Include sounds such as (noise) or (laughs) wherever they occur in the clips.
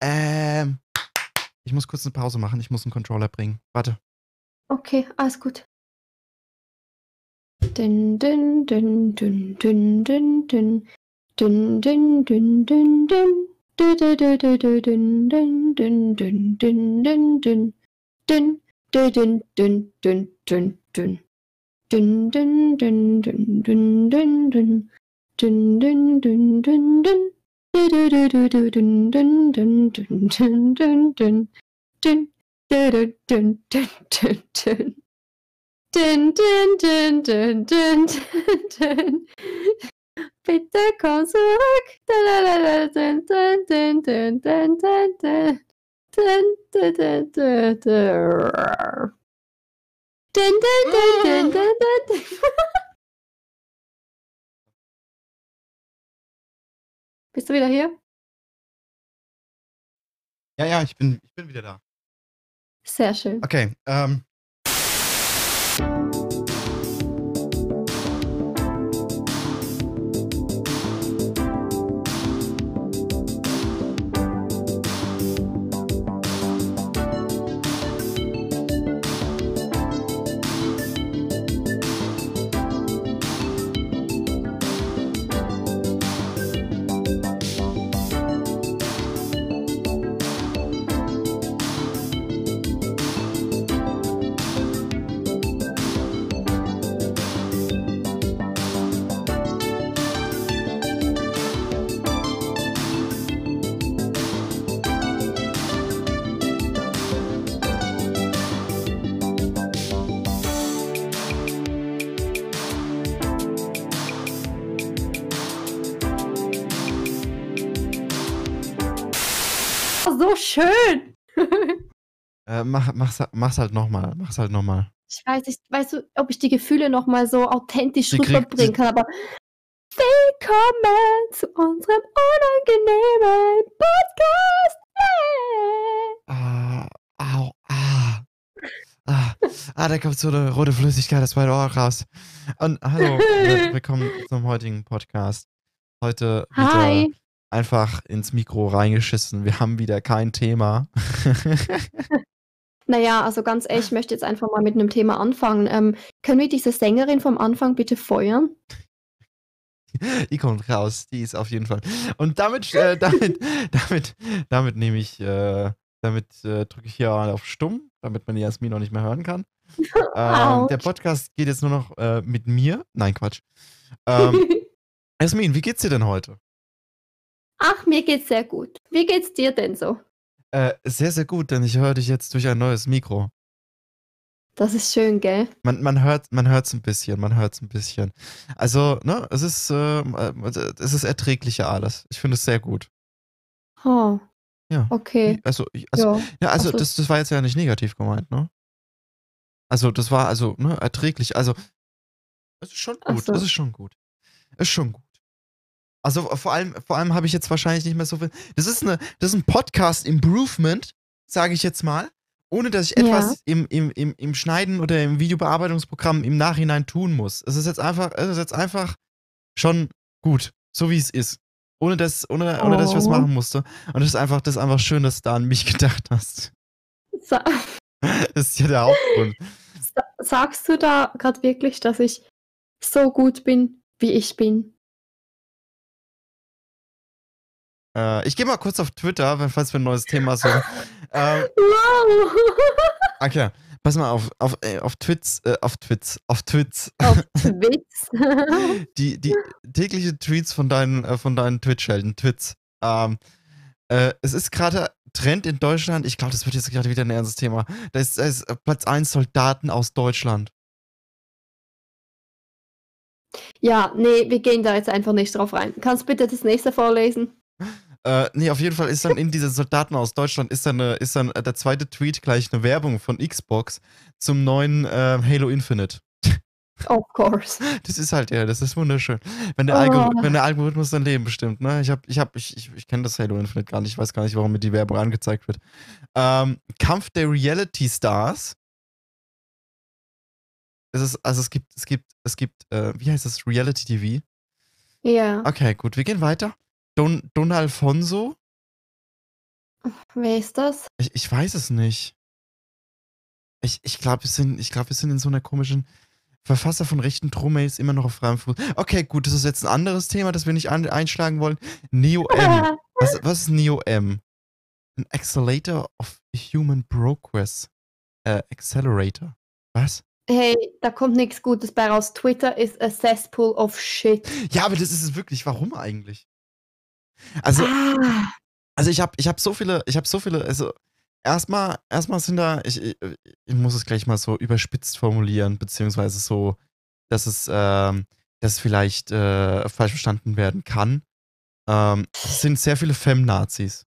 Ähm, ich muss kurz eine Pause machen. Ich muss einen Controller bringen. Warte. Okay, alles gut. Dün, dün, dün, dün, dün, dün, dün. Dün, dün, dün, dün, dün. Dü, dü, dü, dü, dü, dün, dün, dün, dün, dün, Bitte komm zurück. Bist du wieder hier? Ja, ja, ich bin, ich bin wieder da. Sehr schön. Okay, ähm. Schön. (laughs) Äh, mach, mach's, mach's halt nochmal. Mach's halt nochmal. Ich weiß nicht, weißt du, ob ich die Gefühle noch mal so authentisch kriegt- rüberbringen kann, aber willkommen zu unserem unangenehmen Podcast. Ah, au, ah. Ah, ah, da kommt so eine rote Flüssigkeit aus meinem Ohr raus. Und hallo, (laughs) willkommen zum heutigen Podcast. Heute wieder Hi. Einfach ins Mikro reingeschissen. Wir haben wieder kein Thema. (laughs) Naja, also ganz ehrlich, ich möchte jetzt einfach mal mit einem Thema anfangen. Ähm, können wir diese Sängerin vom Anfang bitte feuern? Die kommt raus, die ist auf jeden Fall. Und damit, äh, (laughs) damit, damit, damit nehme ich, äh, damit äh, drücke ich hier auf Stumm, damit man die Jasmin noch nicht mehr hören kann. (laughs) Ähm, der. Podcast geht jetzt nur noch äh, mit mir. Nein, Quatsch. Ähm, Jasmin, wie geht's dir denn heute? Ach, mir geht's sehr gut. Wie geht's dir denn so? Äh, sehr, sehr gut, denn ich höre dich jetzt durch ein neues Mikro. Das ist schön, gell? Man, man hört man hört's ein bisschen, man hört's ein bisschen. Also, ne, es ist, ähm, äh, es ist erträglicher alles. Ich finde es sehr gut. Oh, Ja. okay. Also, also ja. Ja, also Also- das, das war jetzt ja nicht negativ gemeint, ne? Also das war also, ne, erträglich. Also, es ist schon gut, so. es ist schon gut. Ist schon gut. Also vor allem, vor allem habe ich jetzt wahrscheinlich nicht mehr so viel. Das ist eine, das ist ein Podcast-Improvement, sage ich jetzt mal, ohne dass ich Ja. etwas im, im, im, im Schneiden oder im Videobearbeitungsprogramm im Nachhinein tun muss. Es ist jetzt einfach, es ist jetzt einfach schon gut, so wie es ist. Ohne dass, ohne, ohne dass ich was Oh. machen musste. Und das ist einfach, das ist einfach schön, dass du da an mich (laughs) gedacht hast. Sa (laughs) Das ist ja der Hauptgrund. sa sagst du da gerade wirklich, dass ich so gut bin, wie ich bin? Äh, ich gehe mal kurz auf Twitter, falls wir ein neues Thema suchen. (laughs) ähm, Wow! okay, pass mal auf, auf, äh, auf Twits, äh, auf Twits, auf Twits. Auf (laughs) Twitz. die, die tägliche Tweets von deinen, äh, von deinen Twitch-Helden, Twits. Ähm, äh, es ist gerade Trend in Deutschland, ich glaube, das wird jetzt gerade wieder ein ernstes Thema. Da ist, da ist äh, Platz 1 Soldaten aus Deutschland. ja, nee, wir gehen da jetzt einfach nicht drauf rein. Kannst bitte das nächste vorlesen? (laughs) Äh, nee, auf jeden Fall ist dann in diese Soldaten aus Deutschland ist dann, eine, ist dann äh, der zweite Tweet gleich eine Werbung von Xbox zum neuen äh, Halo Infinite. Of course. Das ist halt, ja, das ist wunderschön. Wenn der, Oh. Algor wenn der Algorithmus dein Leben bestimmt, ne? Ich hab, ich hab, ich, ich, ich kenne das Halo Infinite gar nicht, ich weiß gar nicht, warum mir die Werbung angezeigt wird. Ähm, Kampf der Reality Stars. Es ist, also es gibt, es gibt, es gibt, äh, wie heißt das? Reality TV? Ja. Okay, gut, wir gehen weiter. Don, Don Alfonso. Wer ist das? Ich, ich weiß es nicht. Ich, ich glaube, wir, sind, ich glaub, wir sind in so einer komischen. Verfasser von rechten Drohmails immer noch auf freiem Fuß. Okay, gut, das ist jetzt ein anderes Thema, das wir nicht an, einschlagen wollen. Neo-M. (laughs) was, was ist Neo-M? An Accelerator of Human Progress. Äh, Accelerator. Was? Hey, da kommt nichts Gutes bei raus. Twitter ist a cesspool of shit. Ja, aber das ist es wirklich. Warum eigentlich? Also, Ah, also ich habe ich hab so viele, ich habe so viele, also erstmal, erstmal sind da, ich, ich, ich muss es gleich mal so überspitzt formulieren, beziehungsweise so, dass es, ähm, dass vielleicht äh, falsch verstanden werden kann. Ähm, es sind sehr viele Fem-Nazis.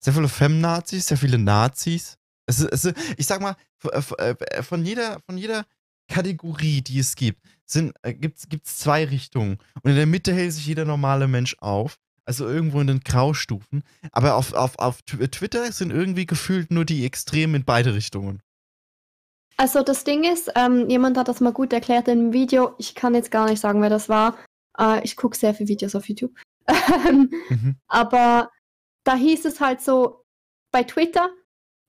Sehr viele Fem-Nazis, sehr viele Nazis. Es, es, ich sag mal, äh, von jeder, von jeder Kategorie, die es gibt, sind, äh, gibt es zwei Richtungen. Und in der Mitte hält sich jeder normale Mensch auf. Also irgendwo in den Graustufen. Aber auf, auf, auf Tw- Twitter sind irgendwie gefühlt nur die Extremen in beide Richtungen. also das Ding ist, ähm, jemand hat das mal gut erklärt in einem Video. Ich kann jetzt gar nicht sagen, wer das war. Äh, ich gucke sehr viele Videos auf YouTube. (laughs) Mhm. Aber da hieß es halt so, bei Twitter,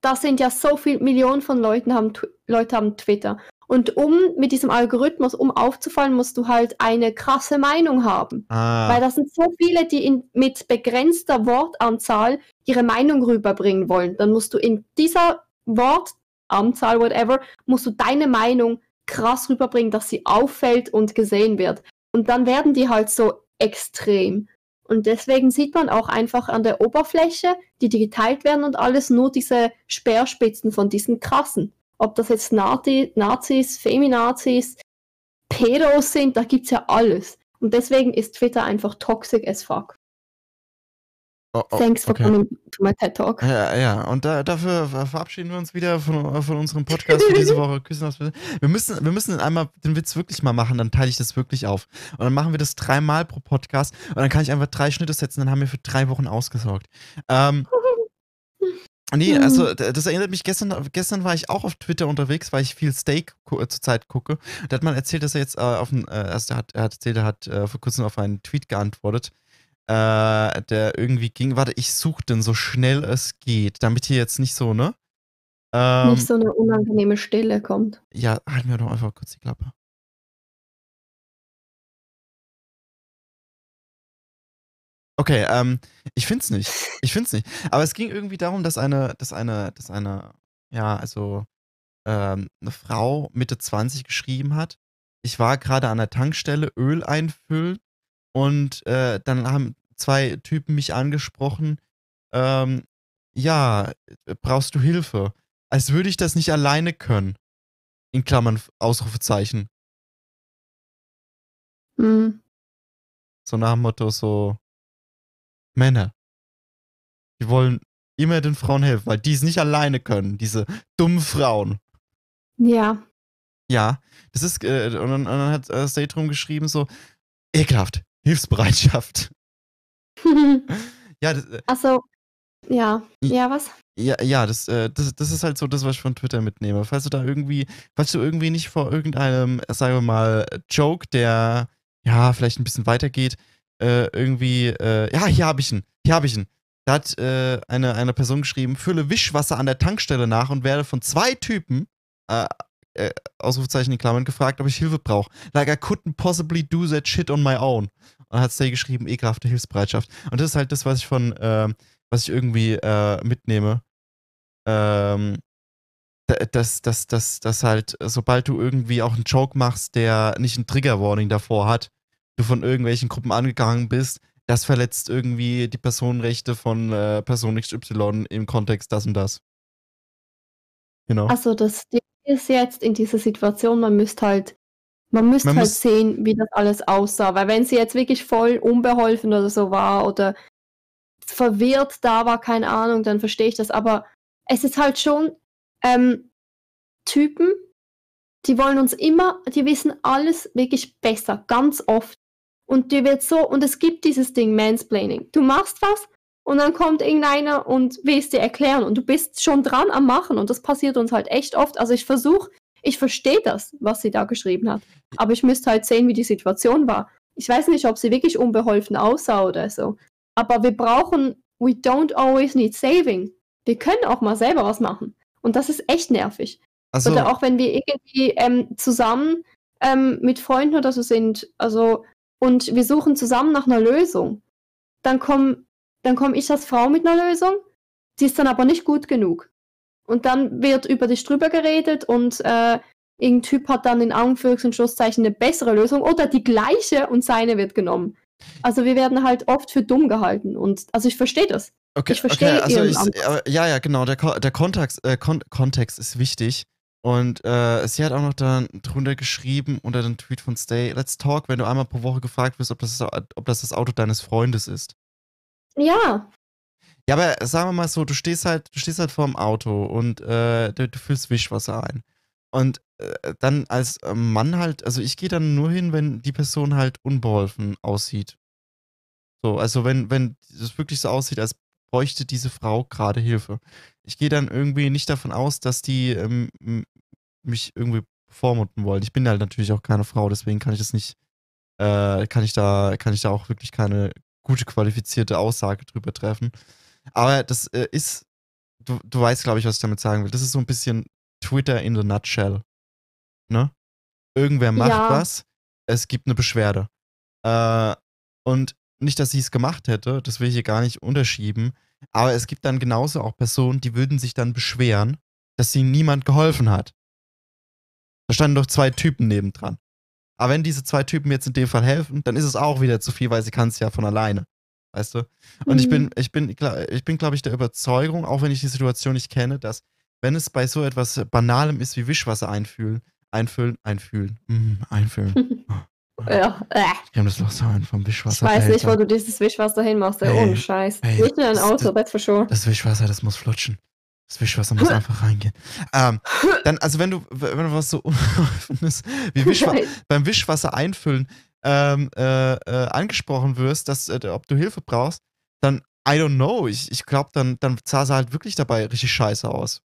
da sind ja so viele Millionen von Leuten haben, Tw- Leute haben Twitter. Und um mit diesem Algorithmus, um aufzufallen, musst du halt eine krasse Meinung haben. Weil Ah, das sind so viele, die in, mit begrenzter Wortanzahl ihre Meinung rüberbringen wollen. Dann musst du in dieser Wortanzahl, whatever, musst du deine Meinung krass rüberbringen, dass sie auffällt und gesehen wird. Und dann werden die halt so extrem. Und deswegen sieht man auch einfach an der Oberfläche, die, die geteilt werden und alles, nur diese Speerspitzen von diesen krassen. Ob das jetzt Nazi, Nazis, Feminazis, Pedos sind, da gibt's ja alles. Und deswegen ist Twitter einfach toxic as fuck. oh, oh, Thanks for okay. coming to my TED Talk. Ja, ja, und da, dafür ver- verabschieden wir uns wieder von, von unserem Podcast für diese Woche. Küssen Bild. Wir müssen, wir müssen einmal den Witz wirklich mal machen, dann teile ich das wirklich auf. Und dann machen wir das dreimal pro Podcast und dann kann ich einfach drei Schnitte setzen, dann haben wir für drei Wochen ausgesorgt. Ähm, nee, Hm. also das erinnert mich, gestern, gestern war ich auch auf Twitter unterwegs, weil ich viel Steak äh, zurzeit gucke. Da hat man erzählt, dass er jetzt äh, auf ein, äh, also er hat, er hat erzählt, er hat äh, vor kurzem auf einen Tweet geantwortet äh, der irgendwie ging. Warte, ich suche den so schnell es geht, damit hier jetzt nicht so, ne? Ähm, Nicht so eine unangenehme Stille kommt. ja, halt mir doch einfach kurz die Klappe. Okay, ähm, ich find's nicht. Ich find's nicht. Aber es ging irgendwie darum, dass eine, dass eine, dass eine, ja, also ähm, eine Frau Mitte 20 geschrieben hat. Ich war gerade an der Tankstelle Öl einfüllen und äh, dann haben zwei Typen mich angesprochen. Ähm, ja, brauchst du Hilfe? Als würde ich das nicht alleine können. In Klammern Ausrufezeichen. Hm. So nach dem Motto so Männer. Die wollen immer den Frauen helfen, weil die es nicht alleine können, diese dummen Frauen. Ja. Ja, das ist, äh, und, dann, und dann hat äh, Stay drum geschrieben, so, ekelhaft, Hilfsbereitschaft. (laughs) ja, das, äh, also, ja. Ja, was? ja, ja das, äh, das, das ist halt so das, was ich von Twitter mitnehme. Falls du da irgendwie, falls du irgendwie nicht vor irgendeinem, äh, sagen wir mal, Joke, der, ja, vielleicht ein bisschen weitergeht, äh, irgendwie, äh, ja, hier habe ich ihn, hier habe ich ihn. Da hat äh, eine, eine Person geschrieben, fülle Wischwasser an der Tankstelle nach und werde von zwei Typen, äh, äh, Ausrufezeichen in Klammern, gefragt, ob ich Hilfe brauche. Like I couldn't possibly do that shit on my own. Und hat Stay geschrieben, ekelhafte Hilfsbereitschaft. Und das ist halt das, was ich von, ähm, was ich irgendwie äh, mitnehme. Ähm, da- dass, dass, dass, dass halt, sobald du irgendwie auch einen Joke machst, der nicht ein Trigger-Warning davor hat, du von irgendwelchen Gruppen angegangen bist, das verletzt irgendwie die Personenrechte von äh, Person XY im Kontext das und das. Genau. Also, das Ding ist jetzt in dieser Situation, man müsste halt, man müsste Man halt muss- sehen, wie das alles aussah. Weil wenn sie jetzt wirklich voll unbeholfen oder so war oder verwirrt da war, keine Ahnung, dann verstehe ich das. Aber es ist halt schon ähm, Typen, die wollen uns immer, die wissen alles wirklich besser, ganz oft. Und die wird so, und es gibt dieses Ding Mansplaining. Du machst was und dann kommt irgendeiner und will es dir erklären und du bist schon dran am Machen und das passiert uns halt echt oft. Also ich versuche, ich verstehe das, was sie da geschrieben hat, aber ich müsste halt sehen, wie die Situation war. Ich weiß nicht, ob sie wirklich unbeholfen aussah oder so, aber wir brauchen we don't always need saving. Wir können auch mal selber was machen. Und das ist echt nervig. Also, Oder auch wenn wir irgendwie ähm, zusammen ähm, mit Freunden oder so sind, also und wir suchen zusammen nach einer Lösung, dann komme dann komm ich als Frau mit einer Lösung, die ist dann aber nicht gut genug. Und dann wird über dich drüber geredet und äh, irgendein Typ hat dann in Anführungs- und Schlusszeichen eine bessere Lösung oder die gleiche und seine wird genommen. Also wir werden halt oft für dumm gehalten und also ich verstehe das. okay, ich verstehe okay, also ich, aber- ja, ja, genau, der, Ko- der Kontext, äh, Kon Kontext ist wichtig. Und äh, sie hat auch noch dann drunter geschrieben unter dem Tweet von Stay, let's talk, wenn du einmal pro Woche gefragt wirst, ob das, ob das das Auto deines Freundes ist. Ja, Ja, aber sagen wir mal so, du stehst halt, du stehst halt vor dem Auto und äh, du, du füllst Wischwasser ein. Und äh, dann als äh, Mann halt, also ich gehe dann nur hin, wenn die Person halt unbeholfen aussieht. So, also wenn, wenn es wirklich so aussieht, als bräuchte diese Frau gerade Hilfe. Ich gehe dann irgendwie nicht davon aus, dass die ähm, mich irgendwie vormunden wollen. Ich bin halt natürlich auch keine Frau, deswegen kann ich das nicht, äh, kann ich da, kann ich da auch wirklich keine gute qualifizierte Aussage drüber treffen. Aber das äh, ist, du, du weißt, glaube ich, was ich damit sagen will. Das ist so ein bisschen Twitter in the nutshell. Ne? Irgendwer macht Ja. was, es gibt eine Beschwerde. Äh, und nicht, dass sie es gemacht hätte, das will ich hier gar nicht unterschieben, aber es gibt dann genauso auch Personen, die würden sich dann beschweren, dass ihnen niemand geholfen hat. Da standen doch zwei Typen nebendran. Aber wenn diese zwei Typen jetzt in dem Fall helfen, dann ist es auch wieder zu viel, weil sie kann es ja von alleine. Weißt du? Und ich Mhm. bin, ich bin, ich bin, glaube ich, der Überzeugung, auch wenn ich die Situation nicht kenne, dass, wenn es bei so etwas Banalem ist wie Wischwasser einfühlen, einfüllen, einfühlen, mm, einfüllen. (laughs) ja. Äh. Ich habe das Loch so ein vom Ich Wischwasser. weiß nicht, wo du dieses Wischwasser hinmachst, ey. Hey, Ohne Scheiß. hey, nicht in ein das- Auto, that's for sure. Das Wischwasser, das muss flutschen. Das Wischwasser muss einfach reingehen. Ähm, dann, also wenn du, wenn du was so (laughs) Unbeholfenes wie Wischwa beim Wischwasser einfüllen ähm, äh, äh, angesprochen wirst, dass, äh, ob du Hilfe brauchst, dann, I don't know. Ich, ich glaube, dann, dann sah sie halt wirklich dabei richtig scheiße aus.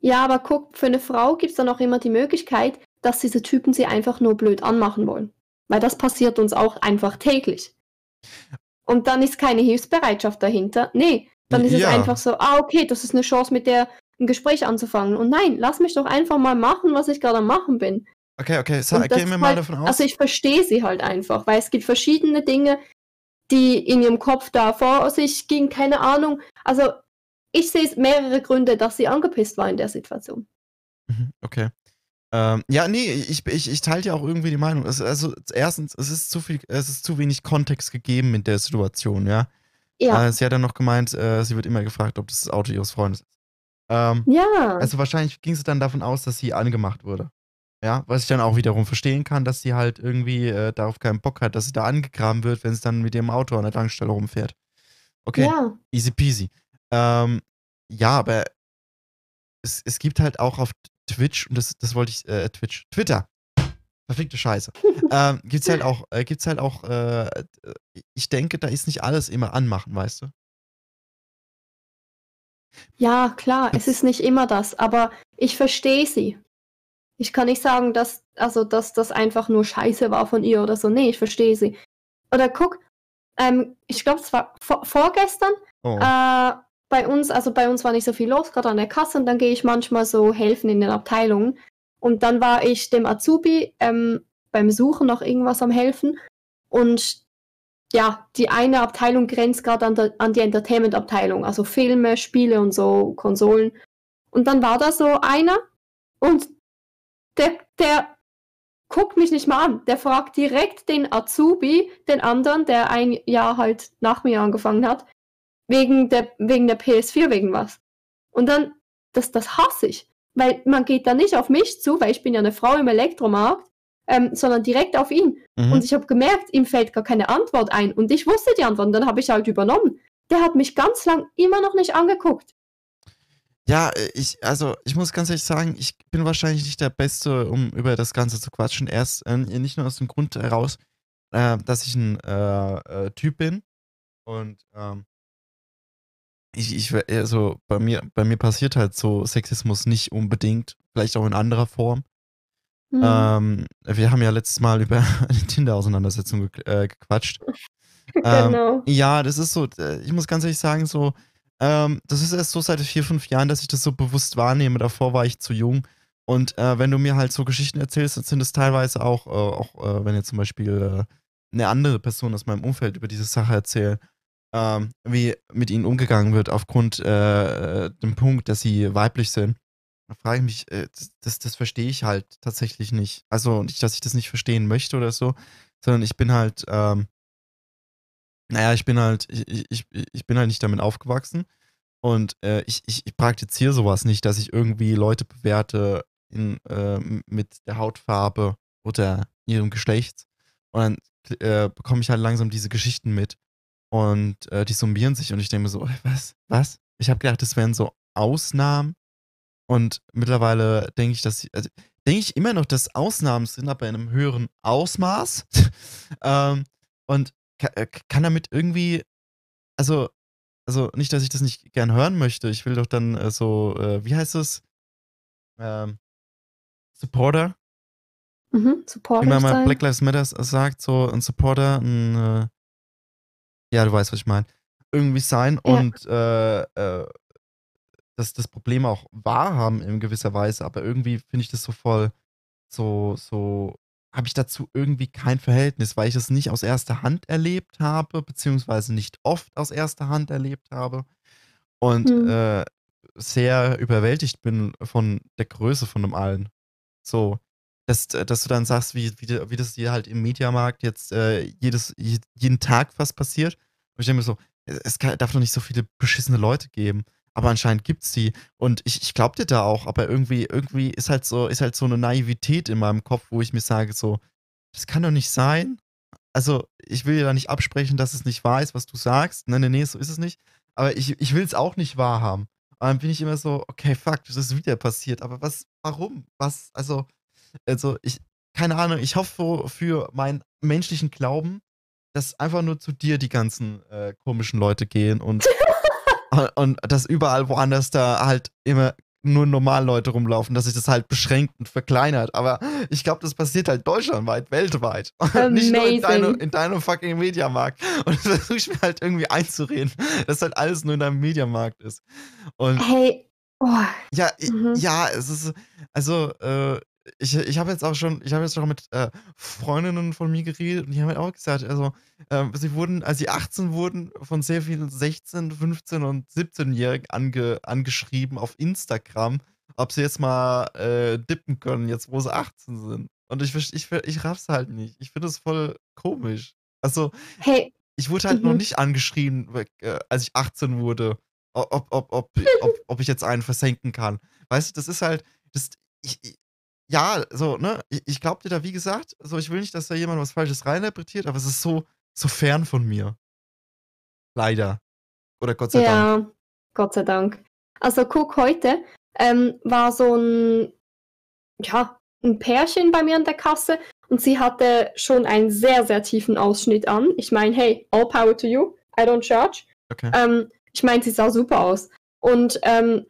Ja, aber guck, für eine Frau gibt es dann auch immer die Möglichkeit, dass diese Typen sie einfach nur blöd anmachen wollen. Weil das passiert uns auch einfach täglich. Und dann ist keine Hilfsbereitschaft dahinter. Nee, dann ist Ja. es einfach so, ah, okay, das ist eine Chance, mit der ein Gespräch anzufangen. Und nein, lass mich doch einfach mal machen, was ich gerade am machen bin. Okay, okay, das gehen wir mal halt- davon aus. Also ich verstehe sie halt einfach, weil es gibt verschiedene Dinge, die in ihrem Kopf da vor sich gingen, keine Ahnung. Also ich sehe mehrere Gründe, dass sie angepisst war in der Situation. Mhm, Okay. Ähm, ja, nee, ich, ich, ich teile ja auch irgendwie die Meinung. Es, also, erstens, es ist zu viel, es ist zu wenig Kontext gegeben in der Situation, ja. Ja. Äh, sie hat dann noch gemeint, äh, sie wird immer gefragt, ob das das Auto ihres Freundes ist. Ähm, Ja. also wahrscheinlich ging sie dann davon aus, dass sie angemacht wurde. Ja, was ich dann auch wiederum verstehen kann, dass sie halt irgendwie äh, darauf keinen Bock hat, dass sie da angegraben wird, wenn sie dann mit ihrem Auto an der Tankstelle rumfährt. Okay, Ja. easy peasy. Ähm, ja, aber es, es gibt halt auch auf Twitch, und das, das wollte ich, äh, Twitch, Twitter, verfickte Scheiße, ähm, gibt's halt auch, äh, gibt's halt auch, äh, äh, ich denke, da ist nicht alles immer anmachen, weißt du? Ja, klar, es ist nicht immer das, aber ich verstehe sie. Ich kann nicht sagen, dass, also, dass das einfach nur Scheiße war von ihr oder so. Nee, ich verstehe sie. Oder guck, ähm, ich glaube, es war vor, vorgestern, Oh. äh, bei uns, also bei uns war nicht so viel los, gerade an der Kasse, und dann gehe ich manchmal so helfen in den Abteilungen. Und dann war ich dem Azubi ähm, beim Suchen noch irgendwas am helfen. Und ja, die eine Abteilung grenzt gerade an, an die Entertainment-Abteilung, also Filme, Spiele und so, Konsolen. Und dann war da so einer und der, der guckt mich nicht mal an. Der fragt direkt den Azubi, den anderen, der ein Jahr halt nach mir angefangen hat, wegen der, wegen der PS4, wegen was. Und dann, das, das hasse ich. Weil man geht da nicht auf mich zu, weil ich bin ja eine Frau im Elektromarkt, ähm, sondern direkt auf ihn. Mhm. Und ich habe gemerkt, ihm fällt gar keine Antwort ein. Und ich wusste die Antwort und dann habe ich halt übernommen. Der hat mich ganz lang immer noch nicht angeguckt. Ja, äh, ich, also ich muss ganz ehrlich sagen, ich bin wahrscheinlich nicht der Beste, um über das Ganze zu quatschen. Erst äh, nicht nur aus dem Grund heraus, äh, dass ich ein äh, äh, Typ bin und ähm, ich, ich, also bei mir, bei mir passiert halt so Sexismus nicht unbedingt, vielleicht auch in anderer Form. Hm. Ähm, wir haben ja letztes Mal über (laughs) eine Tinder-Auseinandersetzung ge äh, gequatscht. (laughs) Ähm, Genau. ja, das ist so, ich muss ganz ehrlich sagen, so, ähm, das ist erst so seit 4, 5 Jahren, dass ich das so bewusst wahrnehme. Davor war ich zu jung. Und äh, wenn du mir halt so Geschichten erzählst, dann sind es teilweise auch, äh, auch äh, wenn jetzt zum Beispiel äh, eine andere Person aus meinem Umfeld über diese Sache erzählt, ähm, wie mit ihnen umgegangen wird aufgrund äh, dem Punkt, dass sie weiblich sind. Da frage ich mich, äh, das, das, das verstehe ich halt tatsächlich nicht. Also nicht, dass ich das nicht verstehen möchte oder so, sondern ich bin halt, ähm, naja, ich bin halt, ich, ich, ich bin halt nicht damit aufgewachsen. Und äh, ich, ich, ich praktiziere sowas nicht, dass ich irgendwie Leute bewerte in, äh, mit der Hautfarbe oder ihrem Geschlecht. Und dann äh, bekomme ich halt langsam diese Geschichten mit. Und äh, die summieren sich und ich denke mir so, was? Was? Ich habe gedacht, das wären so Ausnahmen. Und mittlerweile denke ich, dass also, denke ich immer noch, dass Ausnahmen sind, aber in einem höheren Ausmaß. (laughs) ähm, und äh, kann damit irgendwie, also, also nicht, dass ich das nicht gern hören möchte. Ich will doch dann äh, so, äh, wie heißt es? Ähm, Supporter. Mhm, Wie supportive man mal. Black Lives Matter sagt, so ein Supporter, ein, äh, ja, du weißt, was ich meine. Irgendwie sein Ja. und äh, äh, das, das Problem auch wahrhaben in gewisser Weise, aber irgendwie finde ich das so voll, so, so, habe ich dazu irgendwie kein Verhältnis, weil ich das nicht aus erster Hand erlebt habe, beziehungsweise nicht oft aus erster Hand erlebt habe und Mhm. äh, sehr überwältigt bin von der Größe von dem allen. So, dass, dass du dann sagst, wie, wie, wie das dir halt im Mediamarkt jetzt äh, jedes, je- jeden Tag fast passiert. Und ich denke mir so, es kann, darf doch nicht so viele beschissene Leute geben. Aber anscheinend gibt's die. Und ich, ich glaub dir da auch, aber irgendwie, irgendwie ist halt so, ist halt so eine Naivität in meinem Kopf, wo ich mir sage, so, das kann doch nicht sein. Also, ich will dir da nicht absprechen, dass es nicht wahr ist, was du sagst. Nee, nee, nee, so ist es nicht. Aber ich, ich will es auch nicht wahrhaben. Und dann bin ich immer so, okay, fuck, das ist wieder passiert. Aber was, warum? Was, also, also ich, keine Ahnung, ich hoffe für meinen menschlichen Glauben, dass einfach nur zu dir die ganzen äh, komischen Leute gehen und, (laughs) und dass überall woanders da halt immer nur normal Leute rumlaufen, dass sich das halt beschränkt und verkleinert. Aber ich glaube, das passiert halt deutschlandweit, weltweit. (laughs) Und nicht nur in, deine, in deinem fucking Mediamarkt. Und (laughs) das versuche ich mir halt irgendwie einzureden, dass halt alles nur in deinem Mediamarkt ist. Und Hey, oh, ja, mhm. ja, es ist, also, äh, ich, ich habe jetzt auch schon, ich habe jetzt schon mit äh, Freundinnen von mir geredet und die haben halt auch gesagt, also, ähm, sie wurden, als sie 18 wurden, von sehr vielen 16, 15 und 17-Jährigen ange, angeschrieben auf Instagram, ob sie jetzt mal äh, dippen können, jetzt wo sie 18 sind. Und ich, ich, ich raff's halt nicht. Ich finde das voll komisch. Also, hey, ich wurde halt noch mhm. nicht angeschrieben, äh, als ich 18 wurde, o- ob, ob, ob, ob, ob ich jetzt einen versenken kann. Weißt du, das ist halt, das, ich, ich, ja, so, ne, ich, glaube dir da, wie gesagt, so, ich will nicht, dass da jemand was Falsches reininterpretiert, aber es ist so, so fern von mir. Leider. Oder Gott sei Dank. Ja, Gott sei Dank. Also guck, heute ähm, war so ein, ja, ein Pärchen bei mir an der Kasse und sie hatte schon einen sehr, sehr tiefen Ausschnitt an. Ich meine, hey, all power to you. I don't judge. Okay. Ähm, ich meine, sie sah super aus. Und, ähm,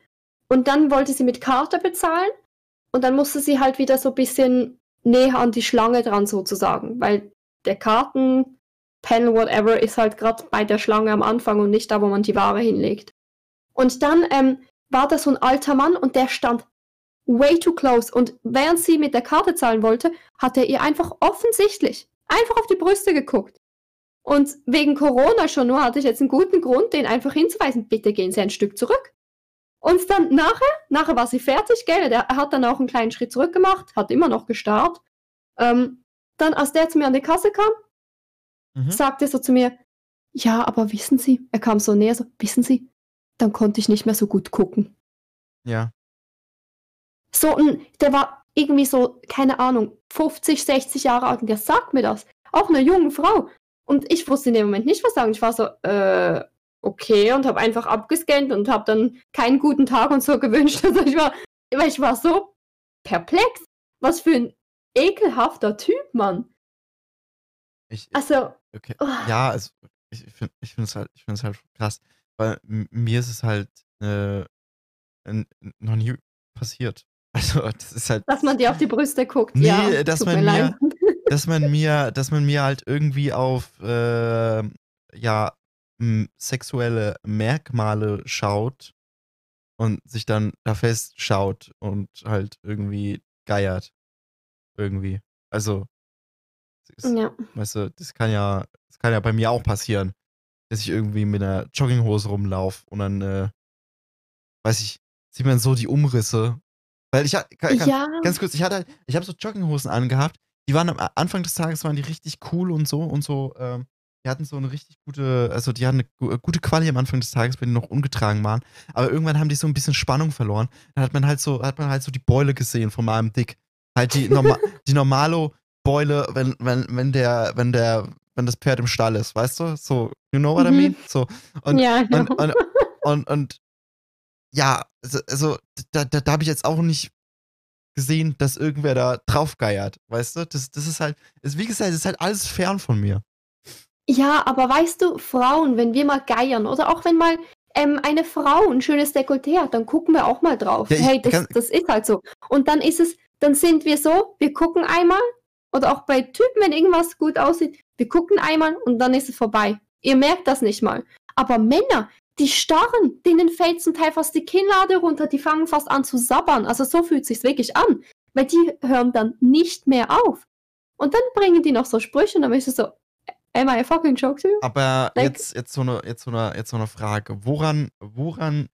und dann wollte sie mit Karte bezahlen und dann musste sie halt wieder so ein bisschen näher an die Schlange dran sozusagen, weil der Kartenpanel, whatever, ist halt gerade bei der Schlange am Anfang und nicht da, wo man die Ware hinlegt. Und dann ähm, war da so ein alter Mann und der stand way too close. Und während sie mit der Karte zahlen wollte, hat er ihr einfach offensichtlich einfach auf die Brüste geguckt. Und wegen Corona schon nur hatte ich jetzt einen guten Grund, den einfach hinzuweisen. Bitte gehen Sie ein Stück zurück. Und dann nachher, nachher war sie fertig, gell? Der hat dann auch einen kleinen Schritt zurück gemacht, hat immer noch gestarrt. Ähm, dann, als der zu mir an die Kasse kam, Mhm. sagte er so zu mir, ja, aber wissen Sie, er kam so näher, so, wissen Sie, dann konnte ich nicht mehr so gut gucken. Ja. So ein, der war irgendwie so, keine Ahnung, 50, 60 Jahre alt und der sagt mir das. Auch eine junge Frau. Und ich wusste in dem Moment nicht, was sagen. Ich war so, äh, okay, und habe einfach abgescannt und habe dann keinen guten Tag und so (laughs) gewünscht. Also ich war, ich war so perplex. Was für ein ekelhafter Typ, Mann. Ich, Also, okay. oh, Ja, also, ich finde ich es halt, ich finde es halt krass, weil mir ist es halt äh, noch nie passiert. (laughs) Also, das ist halt, dass man dir auf die Brüste guckt. Nee, ja, dass man mir leid. dass man mir, dass man mir halt irgendwie auf, äh, ja sexuelle Merkmale schaut und sich dann da festschaut und halt irgendwie geiert. Irgendwie. Also, ist, Ja. weißt du, das kann ja, das kann ja bei mir auch passieren, dass ich irgendwie mit einer Jogginghose rumlaufe und dann, äh, weiß ich, sieht man so die Umrisse. Weil ich kann, kann, Ja. ganz kurz, ich hatte, ich habe so Jogginghosen angehabt. Die waren am Anfang des Tages waren die richtig cool und so und so. Ähm, die hatten so eine richtig gute, also die hatten eine gu- gute Quali am Anfang des Tages, wenn die noch ungetragen waren. Aber irgendwann haben die so ein bisschen Spannung verloren. Dann hat man halt so, hat man halt so die Beule gesehen von meinem Dick. Halt die, norma (laughs) die normale Beule, wenn, wenn, wenn der, wenn der, wenn das Pferd im Stall ist, weißt du? So, you know what I Mhm. mean? So. Und, ja, und, genau. und, und, und ja, also, also da, da, da habe ich jetzt auch nicht gesehen, dass irgendwer da draufgeiert, weißt du? Das, das ist halt, ist, wie gesagt, das ist halt alles fern von mir. Ja, aber weißt du, Frauen, wenn wir mal geiern oder auch wenn mal ähm, eine Frau ein schönes Dekolleté hat, dann gucken wir auch mal drauf. Ja, hey, das, das ist halt so. Und dann ist es, dann sind wir so, wir gucken einmal oder auch bei Typen, wenn irgendwas gut aussieht, wir gucken einmal und dann ist es vorbei. Ihr merkt das nicht mal. Aber Männer, die starren, denen fällt zum Teil fast die Kinnlade runter, die fangen fast an zu sabbern. Also so fühlt sich's wirklich an, weil die hören dann nicht mehr auf. Und dann bringen die noch so Sprüche und dann ist es so, am I a fucking joke to you? Aber Like- jetzt, jetzt, so eine, jetzt, so eine, jetzt so eine Frage. Woran, woran,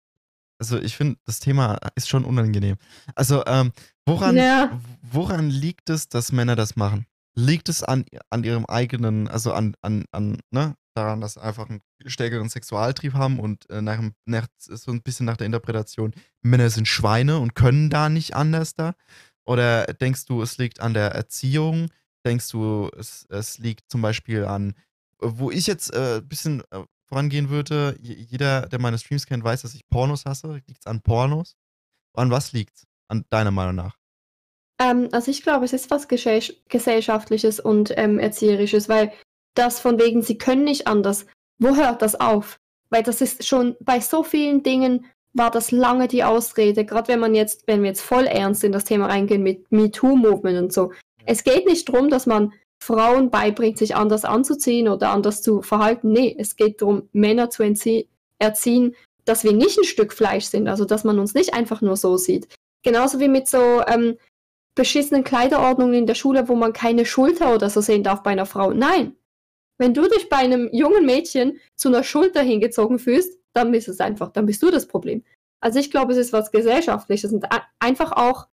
also ich finde, das Thema ist schon unangenehm. Also, ähm, woran, Ja. woran liegt es, dass Männer das machen? Liegt es an, an ihrem eigenen, also an, an, an, ne, daran, dass sie einfach einen stärkeren Sexualtrieb haben und äh, nach, nach, so ein bisschen nach der Interpretation, Männer sind Schweine und können da nicht anders da? Oder denkst du, es liegt an der Erziehung? Denkst du, es, es liegt zum Beispiel an, wo ich jetzt äh, ein bisschen äh, vorangehen würde, jeder, der meine Streams kennt, weiß, dass ich Pornos hasse. Liegt es an Pornos? An was liegt's? An deiner Meinung nach? Ähm, also ich glaube, es ist was Gesell- Gesellschaftliches und ähm, Erzieherisches, weil das von wegen, sie können nicht anders. Wo hört das auf? Weil das ist schon bei so vielen Dingen war das lange die Ausrede, gerade wenn man jetzt, wenn wir jetzt voll ernst in das Thema reingehen mit MeToo-Movement und so. Es geht nicht darum, dass man Frauen beibringt, sich anders anzuziehen oder anders zu verhalten. Nee, es geht darum, Männer zu erziehen, dass wir nicht ein Stück Fleisch sind, also dass man uns nicht einfach nur so sieht. Genauso wie mit so ähm, beschissenen Kleiderordnungen in der Schule, wo man keine Schulter oder so sehen darf bei einer Frau. Nein. Wenn du dich bei einem jungen Mädchen zu einer Schulter hingezogen fühlst, dann ist es einfach, dann bist du das Problem. Also ich glaube, es ist was Gesellschaftliches und einfach auch,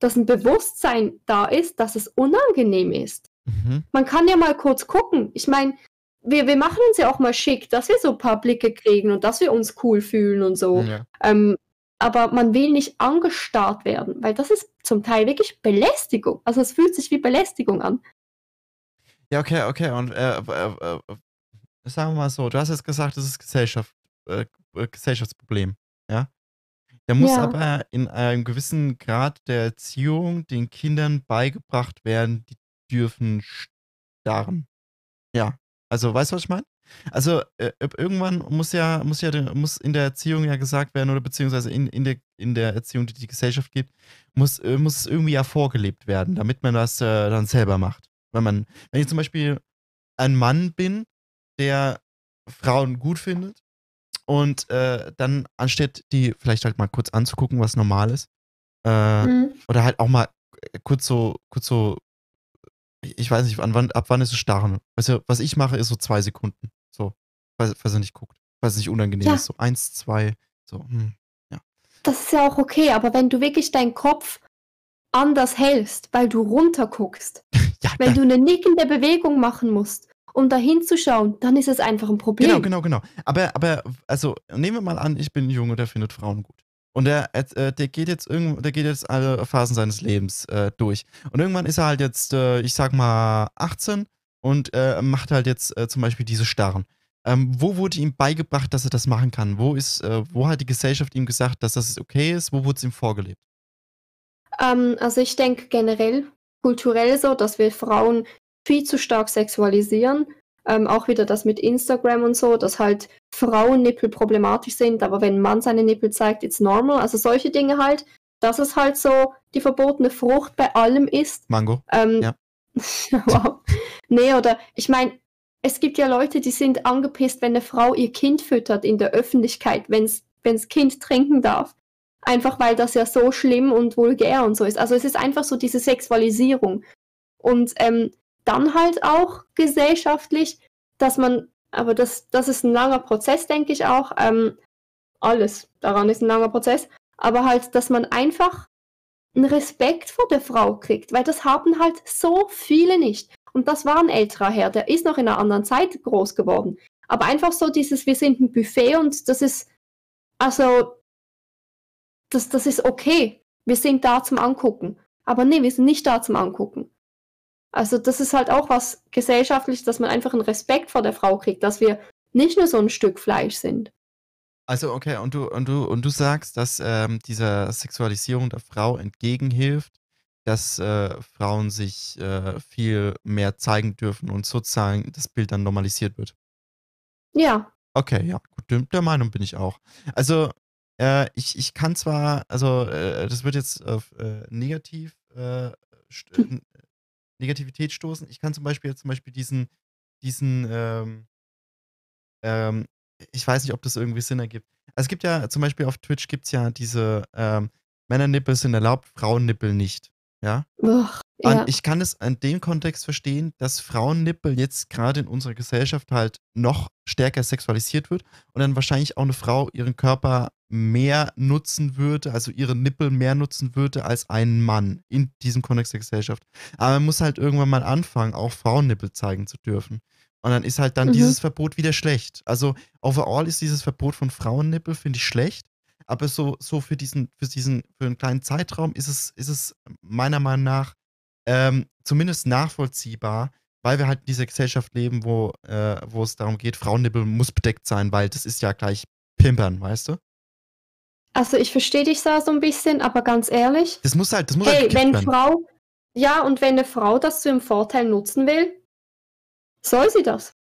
dass ein Bewusstsein da ist, dass es unangenehm ist. Mhm. Man kann ja mal kurz gucken. Ich meine, wir, wir machen uns ja auch mal schick, dass wir so ein paar Blicke kriegen und dass wir uns cool fühlen und so. Ja. Ähm, aber man will nicht angestarrt werden, weil das ist zum Teil wirklich Belästigung. Also es fühlt sich wie Belästigung an. ja, okay, okay. Und äh, äh, äh, sagen wir mal so, du hast jetzt gesagt, das ist Gesellschaft, äh, Gesellschaftsproblem. Ja. Da muss Ja. aber in einem gewissen Grad der Erziehung den Kindern beigebracht werden, die dürfen starren. Ja. Also, weißt du, was ich meine? Also, äh, irgendwann muss ja, muss ja, muss in der Erziehung ja gesagt werden, oder beziehungsweise in, in, der, in der Erziehung, die die Gesellschaft gibt, muss, äh, muss es irgendwie ja vorgelebt werden, damit man das äh, dann selber macht. Wenn man, wenn ich zum Beispiel ein Mann bin, der Frauen gut findet und äh, dann anstatt die vielleicht halt mal kurz anzugucken, was normal ist, äh, Mhm. oder halt auch mal äh, kurz so, kurz so, ich weiß nicht, an wann, ab wann ist es starren? Also, was ich mache, ist so zwei Sekunden. So, falls, falls er nicht guckt. Falls es nicht unangenehm Ja. ist. So eins, zwei, so, hm. Das ist ja auch okay, aber wenn du wirklich deinen Kopf anders hältst, weil du runterguckst, (laughs) Ja, wenn du eine nickende Bewegung machen musst, um da hinzuschauen, dann ist es einfach ein Problem. genau, genau, genau. Aber, aber, also, nehmen wir mal an, ich bin ein Junge, der findet Frauen gut. Und der, äh, der geht jetzt irgend, der geht jetzt alle Phasen seines Lebens äh, durch. Und irgendwann ist er halt jetzt, äh, ich sag mal, 18 und äh, macht halt jetzt äh, zum Beispiel diese Starren. Ähm, wo wurde ihm beigebracht, dass er das machen kann? Wo ist, äh, wo hat die Gesellschaft ihm gesagt, dass das okay ist? Wo wurde es ihm vorgelebt? Ähm, also ich denke generell kulturell so, dass wir Frauen viel zu stark sexualisieren. Ähm, auch wieder das mit Instagram und so, dass halt Frauennippel problematisch sind, aber wenn ein Mann seine Nippel zeigt, it's normal. Also solche Dinge halt, dass es halt so die verbotene Frucht bei allem ist. Mango? Ähm, Ja. (laughs) wow. Nee, oder ich meine, es gibt ja Leute, die sind angepisst, wenn eine Frau ihr Kind füttert in der Öffentlichkeit, wenn's wenn's Kind trinken darf. Einfach weil das ja so schlimm und vulgär und so ist. Also es ist einfach so diese Sexualisierung. Und ähm, dann halt auch gesellschaftlich, dass man, aber das, das ist ein langer Prozess, denke ich auch. Ähm, alles daran ist ein langer Prozess. Aber halt, dass man einfach einen Respekt vor der Frau kriegt, weil das haben halt so viele nicht. Und das war ein älterer Herr, der ist noch in einer anderen Zeit groß geworden. Aber einfach so dieses, wir sind ein Buffet und das ist, also, das, das ist okay. Wir sind da zum Angucken. Aber nee, wir sind nicht da zum Angucken. Also das ist halt auch was gesellschaftlich, dass man einfach einen Respekt vor der Frau kriegt, dass wir nicht nur so ein Stück Fleisch sind. Also, okay, und du, und du, und du sagst, dass ähm, dieser Sexualisierung der Frau entgegenhilft, dass äh, Frauen sich äh, viel mehr zeigen dürfen und sozusagen das Bild dann normalisiert wird. Ja. Okay, ja, gut, der Meinung bin ich auch. Also, äh, ich, ich kann zwar, also, äh, das wird jetzt auf äh, negativ, äh, hm. Negativität stoßen. Ich kann zum Beispiel jetzt zum Beispiel diesen, diesen, ähm, ähm, ich weiß nicht, ob das irgendwie Sinn ergibt. Also es gibt ja, zum Beispiel auf Twitch gibt es ja diese ähm, Männernippel sind erlaubt, Frauennippel nicht. Ja? Uch, ja. Und ich kann es in dem Kontext verstehen, dass Frauennippel jetzt gerade in unserer Gesellschaft halt noch stärker sexualisiert wird und dann wahrscheinlich auch eine Frau ihren Körper mehr nutzen würde, also ihre Nippel mehr nutzen würde als ein Mann in diesem Kontext der Gesellschaft. Aber man muss halt irgendwann mal anfangen, auch Frauennippel zeigen zu dürfen. Und dann ist halt dann mhm. dieses Verbot wieder schlecht. Also overall ist dieses Verbot von Frauennippel, finde ich, schlecht aber so, so für diesen, für diesen, für einen kleinen Zeitraum ist es, ist es meiner Meinung nach ähm, zumindest nachvollziehbar, weil wir halt in dieser Gesellschaft leben, wo, äh, wo es darum geht, Frauennippel muss bedeckt sein, weil das ist ja gleich Pimpern, weißt du? Also ich verstehe dich da so ein bisschen, aber ganz ehrlich. Das muss halt, das muss hey, halt wenn werden. Frau, ja, und wenn eine Frau das zu ihrem Vorteil nutzen will, soll sie das.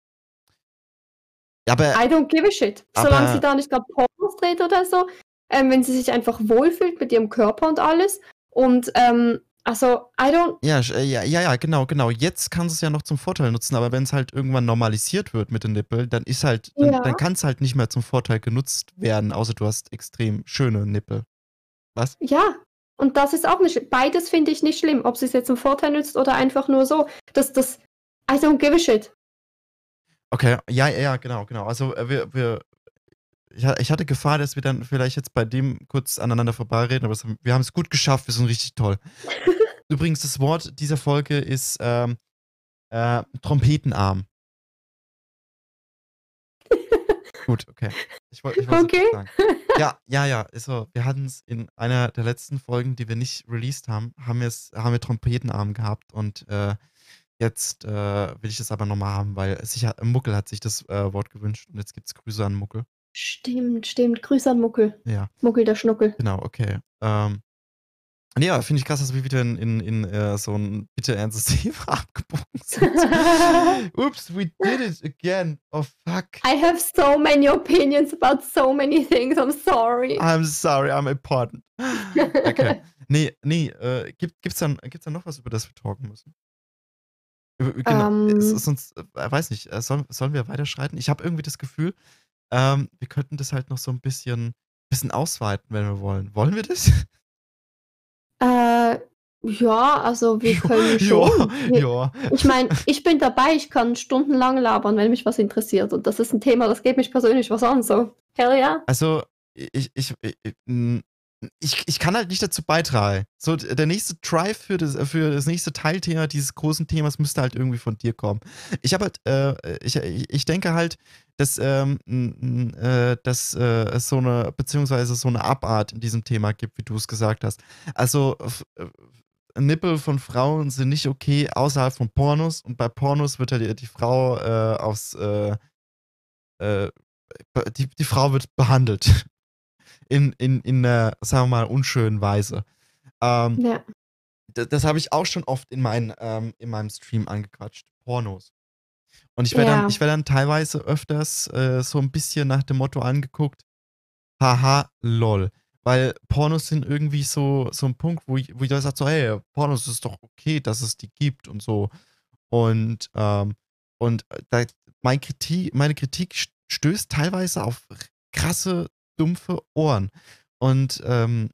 Aber, I don't give a shit. Solange sie da nicht gerade Pornos dreht oder so, ähm, wenn sie sich einfach wohlfühlt mit ihrem Körper und alles. Und ähm, also, I don't. Ja, äh, ja, ja, ja, genau, genau. Jetzt kannst du es ja noch zum Vorteil nutzen, aber wenn es halt irgendwann normalisiert wird mit den Nippel, dann ist halt, dann, ja. dann kann es halt nicht mehr zum Vorteil genutzt werden, außer du hast extrem schöne Nippel. Was? Ja, und das ist auch nicht. Beides finde ich nicht schlimm, ob sie es jetzt zum Vorteil nützt oder einfach nur so. Das, das, I don't give a shit. Okay, ja, ja, genau, genau. Also äh, wir, wir, ich hatte Gefahr, dass wir dann vielleicht jetzt bei dem kurz aneinander vorbeireden, aber wir haben es gut geschafft, wir sind richtig toll. (laughs) Übrigens, das Wort dieser Folge ist ähm, äh, Trompetenarm. (laughs) Gut, okay. Ich wollte ich wollt okay. sagen. (laughs) Ja, ja, ja. Also, wir hatten es in einer der letzten Folgen, die wir nicht released haben, haben, haben wir Trompetenarm gehabt und äh, jetzt äh, will ich das aber nochmal haben, weil sicher, Muckel hat sich das äh, Wort gewünscht und jetzt gibt es Grüße an Muckel. Stimmt, stimmt. Grüße an Muckel. Ja. Muckel der Schnuckel. Genau, okay. Ähm, ja, finde ich krass, dass wir wieder in, in, in uh, so ein bitte ernstes (laughs) Thema abgebogen sind. Oops, (laughs) we did it again. Oh fuck. I have so many opinions about so many things. I'm sorry. I'm sorry, I'm important. Okay. (laughs) nee, nee, äh, gibt, gibt's, dann, gibt's dann noch was, über das wir talken müssen? Genau, um, ähm. sonst, äh, weiß nicht, äh, sollen, sollen wir weiterschreiten? Ich habe irgendwie das Gefühl, ähm, wir könnten das halt noch so ein bisschen, bisschen ausweiten, wenn wir wollen. Wollen wir das? Äh, ja, also (laughs) wir können schon. Ja, ja. Ich meine, ich bin dabei, ich kann stundenlang labern, wenn mich was interessiert. Und das ist ein Thema, das geht mich persönlich was an. So, hell ja. Also, ich, ich, ich, ich, ich kann halt nicht dazu beitragen. So, der nächste Drive für das, für das nächste Teilthema dieses großen Themas müsste halt irgendwie von dir kommen. Ich habe halt, äh, ich, ich denke halt, dass, ähm, äh, dass äh, es so eine, beziehungsweise so eine Abart in diesem Thema gibt, wie du es gesagt hast. Also, äh, Nippel von Frauen sind nicht okay außerhalb von Pornos und bei Pornos wird ja die, Frau äh, aufs, äh, die, die Frau wird behandelt in, in, in einer, sagen wir mal, unschönen Weise. Ähm, ja. Das, das habe ich auch schon oft in, mein, ähm, in meinem Stream angequatscht. Pornos. Und ich werde ja. dann, werd dann teilweise öfters äh, so ein bisschen nach dem Motto angeguckt, haha, lol. Weil Pornos sind irgendwie so, so ein Punkt, wo ich, wo ich da sage, so, hey, Pornos ist doch okay, dass es die gibt und so. Und, ähm, und da, mein Kritik, meine Kritik stößt teilweise auf krasse, dumpfe Ohren. Und ähm,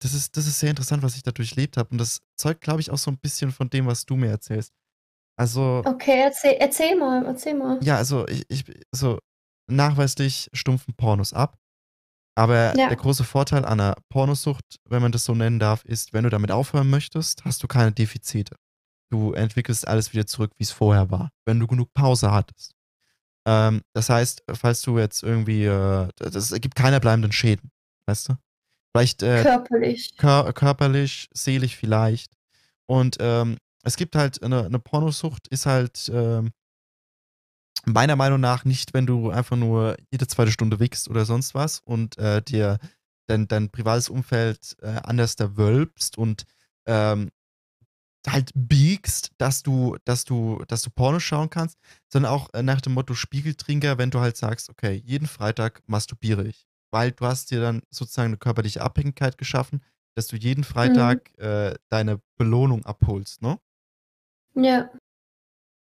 das, ist, das ist sehr interessant, was ich da durchlebt habe. Und das zeugt, glaube ich, auch so ein bisschen von dem, was du mir erzählst. Also. Okay, erzähl, erzähl mal, erzähl mal. Ja, also ich, ich so nachweislich stumpfen Pornos ab. Aber Ja. der große Vorteil einer Pornosucht, wenn man das so nennen darf, ist, wenn du damit aufhören möchtest, hast du keine Defizite. Du entwickelst alles wieder zurück, wie es vorher war, wenn du genug Pause hattest. Ähm, das heißt, falls du jetzt irgendwie, äh, das ergibt keine bleibenden Schäden, weißt du? Vielleicht äh, Körperlich. kör körperlich, seelisch vielleicht. Und ähm, es gibt halt eine, eine Pornosucht, ist halt ähm, meiner Meinung nach nicht, wenn du einfach nur jede zweite Stunde wickst oder sonst was und äh, dir dein, dein privates Umfeld äh, anders erwölbst und ähm, halt biegst, dass du, dass du, dass du Porno schauen kannst, sondern auch äh, nach dem Motto Spiegeltrinker, wenn du halt sagst, okay, jeden Freitag masturbiere ich. Weil du hast dir dann sozusagen eine körperliche Abhängigkeit geschaffen, dass du jeden Freitag Mhm. äh, deine Belohnung abholst, ne? Ja.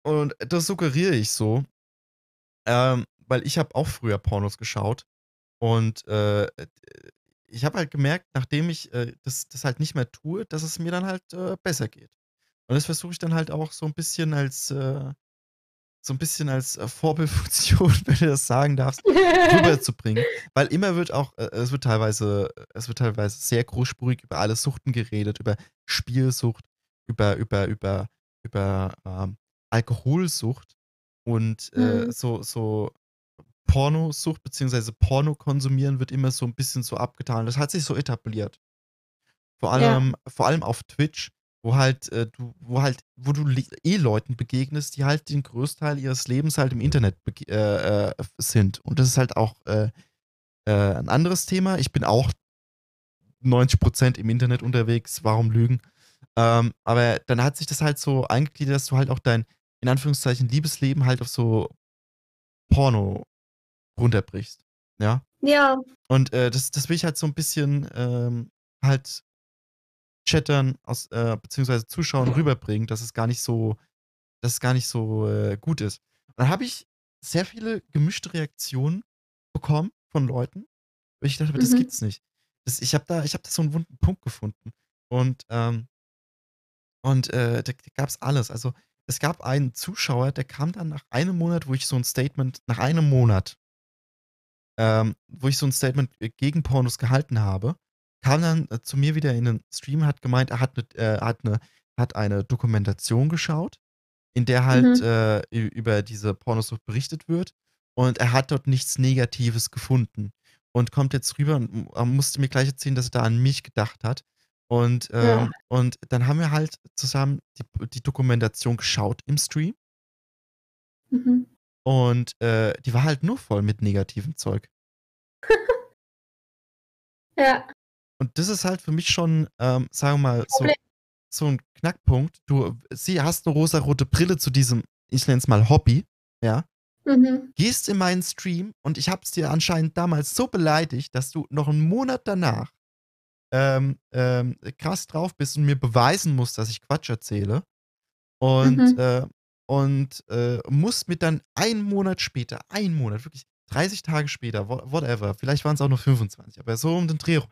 Und das suggeriere ich so, ähm, weil ich habe auch früher Pornos geschaut und äh, ich habe halt gemerkt, nachdem ich äh, das, das halt nicht mehr tue, dass es mir dann halt äh, besser geht. Und das versuche ich dann halt auch so ein bisschen als äh, so ein bisschen als äh, Vorbildfunktion, (laughs) wenn du das sagen darfst, rüberzubringen. Weil immer wird auch, äh, es wird teilweise, es wird teilweise sehr großspurig über alle Suchten geredet, über Spielsucht, über, über, über, über ähm, Alkoholsucht und äh, Mhm. so, so Pornosucht beziehungsweise Porno konsumieren wird immer so ein bisschen so abgetan. Das hat sich so etabliert. Vor Ja. allem, vor allem auf Twitch, wo halt, äh, du, wo halt, wo du eh Leuten begegnest, die halt den Großteil ihres Lebens halt im Internet äh, äh, sind. Und das ist halt auch äh, äh, ein anderes Thema. Ich bin auch 90% im Internet unterwegs, warum lügen? Ähm, aber dann hat sich das halt so eingegliedert, dass du halt auch dein, in Anführungszeichen, Liebesleben halt auf so Porno runterbrichst. Ja. Ja. Und äh, das, das will ich halt so ein bisschen ähm, halt Chattern aus, äh, beziehungsweise Zuschauern rüberbringen, dass es gar nicht so, dass es gar nicht so äh, gut ist. Und dann habe ich sehr viele gemischte Reaktionen bekommen von Leuten. Und ich dachte, aber das Mhm. gibt's nicht. Das, ich habe da, ich habe da so einen wunden Punkt gefunden. Und, ähm, und äh, da, da gab es alles. Also es gab einen Zuschauer, der kam dann nach einem Monat, wo ich so ein Statement, nach einem Monat, ähm, wo ich so ein Statement äh, gegen Pornos gehalten habe, kam dann äh, zu mir wieder in den Stream hat gemeint, er hat, ne, äh, hat, eine, hat eine Dokumentation geschaut, in der halt Mhm. äh, über diese Pornosucht berichtet wird. Und er hat dort nichts Negatives gefunden. Und kommt jetzt rüber und musste mir gleich erzählen, dass er da an mich gedacht hat. Und, Ja. ähm, und dann haben wir halt zusammen die, die Dokumentation geschaut im Stream. Mhm. Und äh, die war halt nur voll mit negativem Zeug. (laughs) Ja. Und das ist halt für mich schon, ähm, sagen wir mal, so, so ein Knackpunkt. Du sie hast eine rosarote Brille zu diesem, ich nenne es mal Hobby, ja. Mhm. Gehst in meinen Stream und ich hab's dir anscheinend damals so beleidigt, dass du noch einen Monat danach ähm, ähm, krass drauf bist und mir beweisen musst, dass ich Quatsch erzähle. Und, Mhm. äh, und äh, musst mir dann einen Monat später, einen Monat, wirklich 30 Tage später, wha- whatever, vielleicht waren es auch nur 25, aber so um den Dreh rum,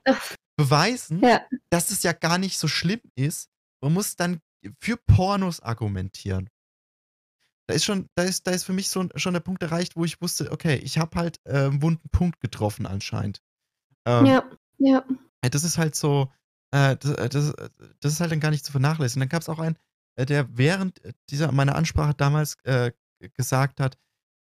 beweisen, Ja. dass es ja gar nicht so schlimm ist. Man muss dann für Pornos argumentieren. Da ist schon, da ist, da ist für mich so schon der Punkt erreicht, wo ich wusste, okay, ich habe halt äh, einen wunden Punkt getroffen anscheinend. Ähm, Ja. Ja. äh, Das ist halt so, äh, das, äh, das, das ist halt dann gar nicht zu vernachlässigen. Dann gab es auch einen, äh, der während äh, dieser meiner Ansprache damals äh, gesagt hat,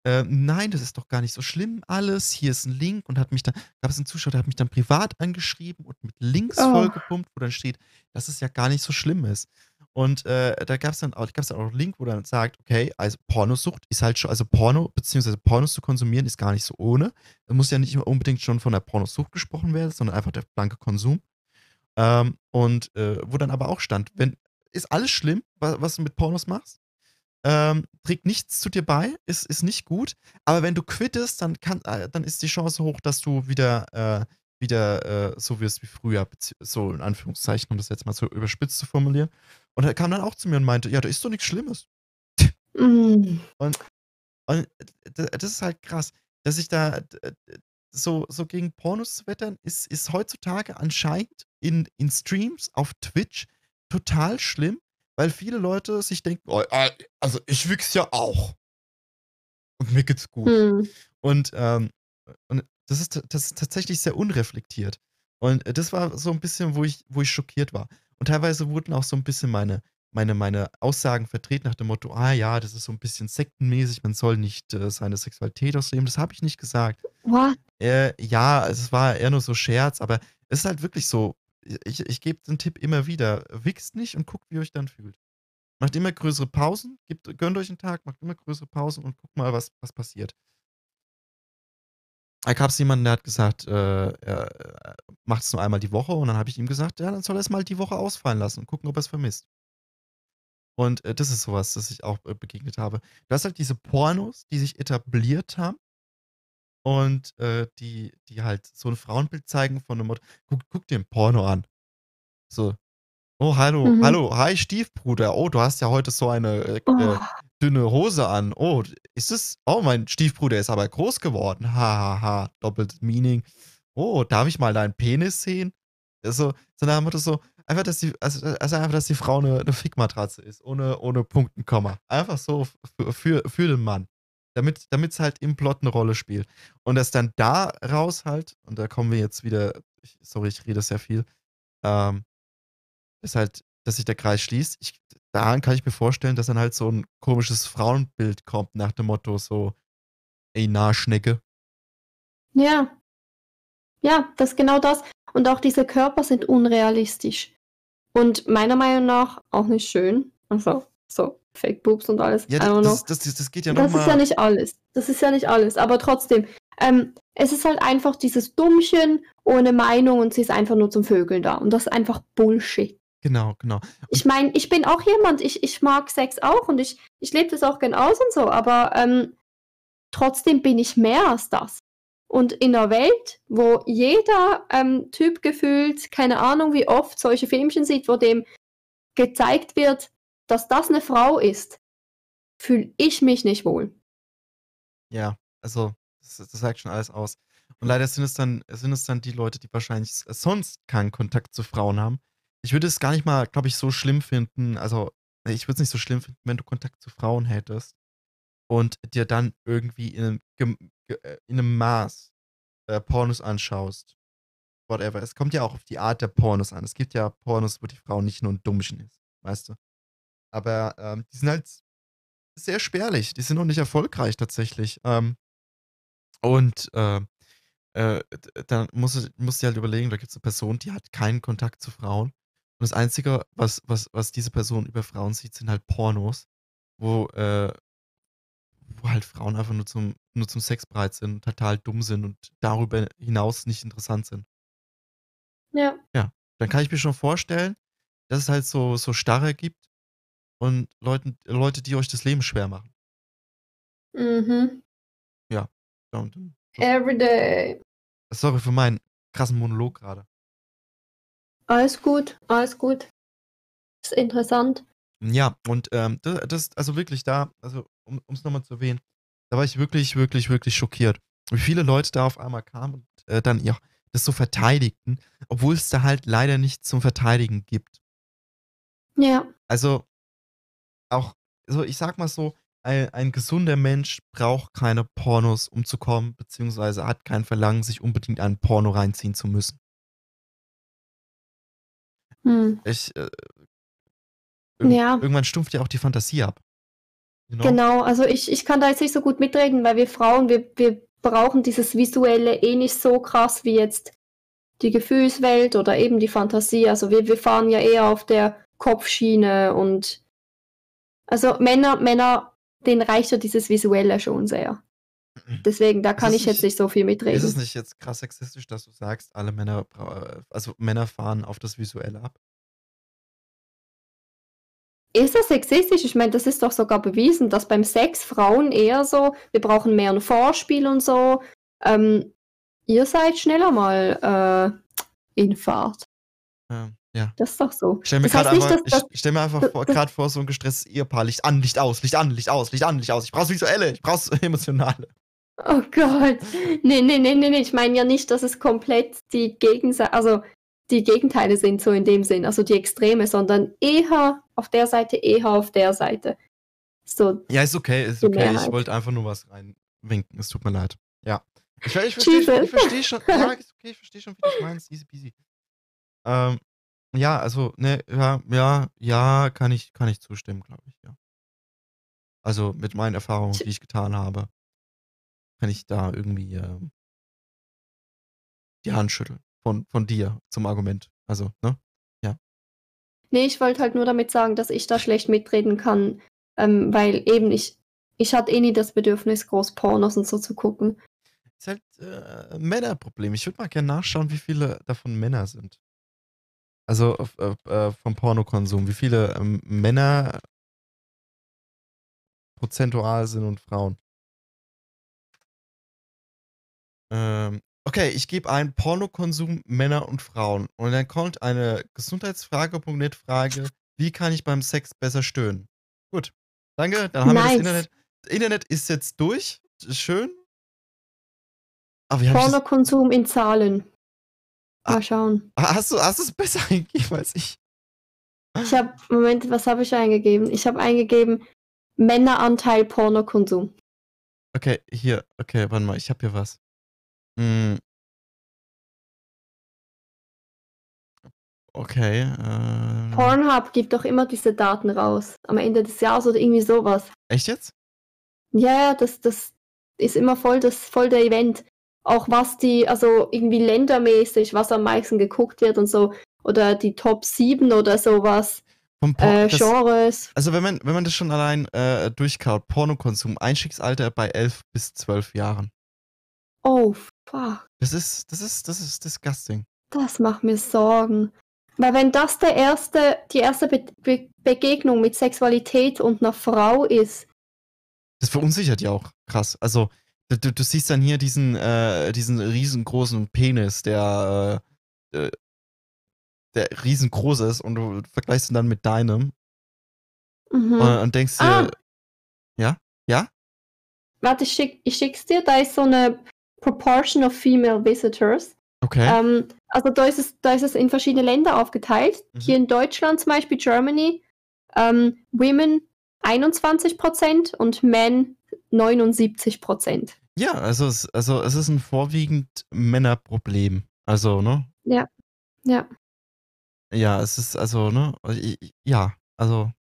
äh, nein, das ist doch gar nicht so schlimm alles. Hier ist ein Link und hat mich dann, gab es einen Zuschauer, der hat mich dann privat angeschrieben und mit Links Oh. vollgepumpt, wo dann steht, dass es ja gar nicht so schlimm ist. Und äh, da gab es dann auch, gab's dann auch einen Link, wo dann sagt, okay, also Pornosucht ist halt schon, also Porno, beziehungsweise Pornos zu konsumieren ist gar nicht so ohne. Es muss ja nicht unbedingt schon von der Pornosucht gesprochen werden, sondern einfach der blanke Konsum. Ähm, und äh, wo dann aber auch stand, wenn, ist alles schlimm, was, was du mit Pornos machst? Ähm, trägt nichts zu dir bei, ist, ist nicht gut, aber wenn du quittest, dann, kann, äh, dann ist die Chance hoch, dass du wieder, äh, wieder äh, so wirst wie früher, so in Anführungszeichen, um das jetzt mal so überspitzt zu formulieren. Und er kam dann auch zu mir und meinte, ja, da ist doch nichts Schlimmes. Mhm. Und Und das ist halt krass, dass ich da so, so gegen Pornos zu wettern, ist, ist heutzutage anscheinend in, in Streams auf Twitch total schlimm, weil viele Leute sich denken, oh, äh, also ich wichs ja auch. Und mir geht's gut. Hm. Und, ähm, und das ist, das ist tatsächlich sehr unreflektiert. Und das war so ein bisschen, wo ich, wo ich schockiert war. Und teilweise wurden auch so ein bisschen meine, meine, meine Aussagen vertreten nach dem Motto, ah ja, das ist so ein bisschen sektenmäßig, man soll nicht äh, seine Sexualität ausleben. Das habe ich nicht gesagt. What? Äh, ja, es war eher nur so Scherz, aber es ist halt wirklich so, ich, ich gebe den Tipp immer wieder, wichst nicht und guckt, wie ihr euch dann fühlt. Macht immer größere Pausen, gebt, gönnt euch einen Tag, macht immer größere Pausen und guckt mal, was, was passiert. Da gab es jemanden, der hat gesagt, äh, er macht es nur einmal die Woche und dann habe ich ihm gesagt, ja, dann soll er es mal die Woche ausfallen lassen und gucken, ob er es vermisst. Und äh, das ist sowas, das ich auch äh, begegnet habe. Du hast halt diese Pornos, die sich etabliert haben und äh, die, die halt so ein Frauenbild zeigen von einem Motto, guck, guck dir ein Porno an. So. Oh, hallo, mhm. hallo, hi Stiefbruder. Oh, du hast ja heute so eine äh, oh. Äh, dünne Hose an. Oh, ist es? Oh, mein Stiefbruder ist aber groß geworden. Hahaha, ha, ha. doppeltes Meaning. Oh, darf ich mal deinen Penis sehen? Also, so nach dem Motto so, Einfach, dass die, also, also einfach, dass die Frau eine, eine Fickmatratze ist, ohne, ohne Punkt und Komma. Einfach so für, für, für den Mann. Damit es halt im Plot eine Rolle spielt. Und dass dann da raus halt, und da kommen wir jetzt wieder, ich, sorry, ich rede sehr viel, ähm, ist halt, dass sich der Kreis schließt. Ich, daran kann ich mir vorstellen, dass dann halt so ein komisches Frauenbild kommt, nach dem Motto so, ey, na, Schnecke. Ja. Ja, das ist genau das. Und auch diese Körper sind unrealistisch. Und meiner Meinung nach auch nicht schön. Also, so Fake Boobs und alles. Ja, das, das, das, das, geht ja Das ist ja nicht alles. Das ist ja nicht alles. Aber trotzdem, ähm, es ist halt einfach dieses Dummchen ohne Meinung und sie ist einfach nur zum Vögeln da. Und das ist einfach Bullshit. Genau, genau. Und ich meine, ich bin auch jemand, ich, ich mag Sex auch und ich, ich lebe das auch gern aus und so, aber ähm, trotzdem bin ich mehr als das. Und in einer Welt, wo jeder ähm, Typ gefühlt, keine Ahnung wie oft, solche Filmchen sieht, wo dem gezeigt wird, dass das eine Frau ist, fühle ich mich nicht wohl. Ja, also das, das, sagt schon alles aus. Und leider sind es dann, sind es dann die Leute, die wahrscheinlich sonst keinen Kontakt zu Frauen haben. Ich würde es gar nicht mal, glaube ich, so schlimm finden. Also, ich würde es nicht so schlimm finden, wenn du Kontakt zu Frauen hättest und dir dann irgendwie in einem, äh, in einem Maß äh, Pornos anschaust. Whatever. Es kommt ja auch auf die Art der Pornos an. Es gibt ja Pornos, wo die Frau nicht nur ein Dummchen ist, weißt du? Aber ähm, die sind halt sehr spärlich. Die sind noch nicht erfolgreich tatsächlich. Ähm, und äh, äh, dann musst du, musst du halt überlegen, da gibt es eine Person, die hat keinen Kontakt zu Frauen. Und das Einzige, was, was, was diese Person über Frauen sieht, sind halt Pornos, wo, äh, wo halt Frauen einfach nur zum, nur zum Sex bereit sind, total dumm sind und darüber hinaus nicht interessant sind. Ja. Ja, dann kann ich mir schon vorstellen, dass es halt so, so Starre gibt und Leuten, Leute, die euch das Leben schwer machen. Mhm. Ja. Every day. Sorry für meinen krassen Monolog gerade. Alles gut, alles gut. Ist interessant. Ja, und ähm, das, das, also wirklich da, also um es nochmal zu erwähnen, da war ich wirklich, wirklich, wirklich schockiert. Wie viele Leute da auf einmal kamen und äh, dann ja, das so verteidigten, obwohl es da halt leider nichts zum Verteidigen gibt. Ja. Also, auch, so ich sag mal so, ein, ein gesunder Mensch braucht keine Pornos, um zu kommen, beziehungsweise hat kein Verlangen, sich unbedingt einen Porno reinziehen zu müssen. Hm. Ich, äh, irg ja. irgendwann stumpft ja auch die Fantasie ab. You know? Genau, also ich, ich kann da jetzt nicht so gut mitreden, weil wir Frauen, wir, wir brauchen dieses Visuelle eh nicht so krass wie jetzt die Gefühlswelt oder eben die Fantasie. Also wir, wir fahren ja eher auf der Kopfschiene und also Männer, Männer, denen reicht ja dieses Visuelle schon sehr. Deswegen, da kann ich nicht, jetzt nicht so viel mitreden. Ist es nicht jetzt krass sexistisch, dass du sagst, alle Männer, also Männer fahren auf das Visuelle ab? Ist das sexistisch? Ich meine, das ist doch sogar bewiesen, dass beim Sex Frauen eher so, wir brauchen mehr ein Vorspiel und so. Ähm, ihr seid schneller mal äh, in Fahrt. Ja, Ja. Das ist doch so. Ich stell mir Das heißt gerade nicht, einfach, dass das. ich stell mir einfach gerade vor so ein gestresstes Ehepaar, Licht an, Licht aus, Licht an, Licht aus, Licht an, Licht aus. Ich brauch's visuelle, ich brauch's (laughs) emotionale. Oh Gott. Nee, nee, nee, nee, nee. Ich meine ja nicht, dass es komplett die Gegenseite, also die Gegenteile sind, so in dem Sinn, also die Extreme, sondern eher auf der Seite, eher auf der Seite. So, Ja, ist okay, ist okay. Ich Mehrheit. wollte einfach nur was reinwinken. Es tut mir leid. Ja. Ich, ich verstehe ich versteh schon. Ja, ist okay, ich verstehe schon, wie du meinst. Easy peasy. Ähm, ja, also, ne, ja, ja, ja, kann ich, kann ich zustimmen, glaube ich, ja. Also mit meinen Erfahrungen, die ich getan habe, kann ich da irgendwie ähm, die Hand schütteln. Von, von dir zum Argument. Also, ne? nee, ich wollte halt nur damit sagen, dass ich da schlecht mitreden kann, ähm, weil eben ich, ich hatte eh nie das Bedürfnis, groß Pornos und so zu gucken. Ist halt äh, ein Männerproblem. Ich würde mal gerne nachschauen, wie viele davon Männer sind. Also auf, äh, vom Pornokonsum. Wie viele ähm, Männer prozentual sind und Frauen. Ähm, okay, ich gebe ein Pornokonsum Männer und Frauen. Und dann kommt eine Gesundheitsfrage.net Frage, wie kann ich beim Sex besser stöhnen? Gut. Danke, dann haben wir das Nice. Internet. Das Internet ist jetzt durch. Schön. Pornokonsum in Zahlen. Ah. Mal schauen. Hast du hast du es besser (laughs) eingegeben als ich? Ich habe, Moment, was habe ich eingegeben? Ich habe eingegeben Männeranteil Pornokonsum. Okay, hier. Okay, warte mal, ich habe hier was. Hm. Okay. Äh, Pornhub gibt doch immer diese Daten raus. Am Ende des Jahres oder irgendwie sowas. echt jetzt? Ja, ja, das, das ist immer voll, das, voll der Event. Auch was die, also irgendwie ländermäßig, was am meisten geguckt wird und so. Oder die Top 7 oder sowas. Äh, das, Genres. also wenn man, wenn man das schon allein äh, durchkaut, Pornokonsum, Einstiegsalter bei 11 bis 12 Jahren. Oh, fuck. Das ist, das ist, das ist disgusting. Das macht mir Sorgen. Weil wenn das der erste, die erste Be Be Begegnung mit Sexualität und einer Frau ist, Das verunsichert ja auch krass. Also, du, du, siehst dann hier diesen, äh, diesen riesengroßen Penis, der, äh, äh, der riesengroß ist und du vergleichst ihn dann mit deinem mhm. und, und denkst dir, Ah. ja, ja, warte, ich, schick, ich schick's dir, da ist so eine Proportion of Female Visitors. okay. Ähm, also da ist, es, da ist es in verschiedene Länder aufgeteilt. Mhm. Hier in Deutschland zum Beispiel, Germany, ähm, Women 21% und Men 79%. ja, also es, also es ist ein vorwiegend Männerproblem. Also, ne? Ja. Ja. Ja, es ist also, ne? Ja, also,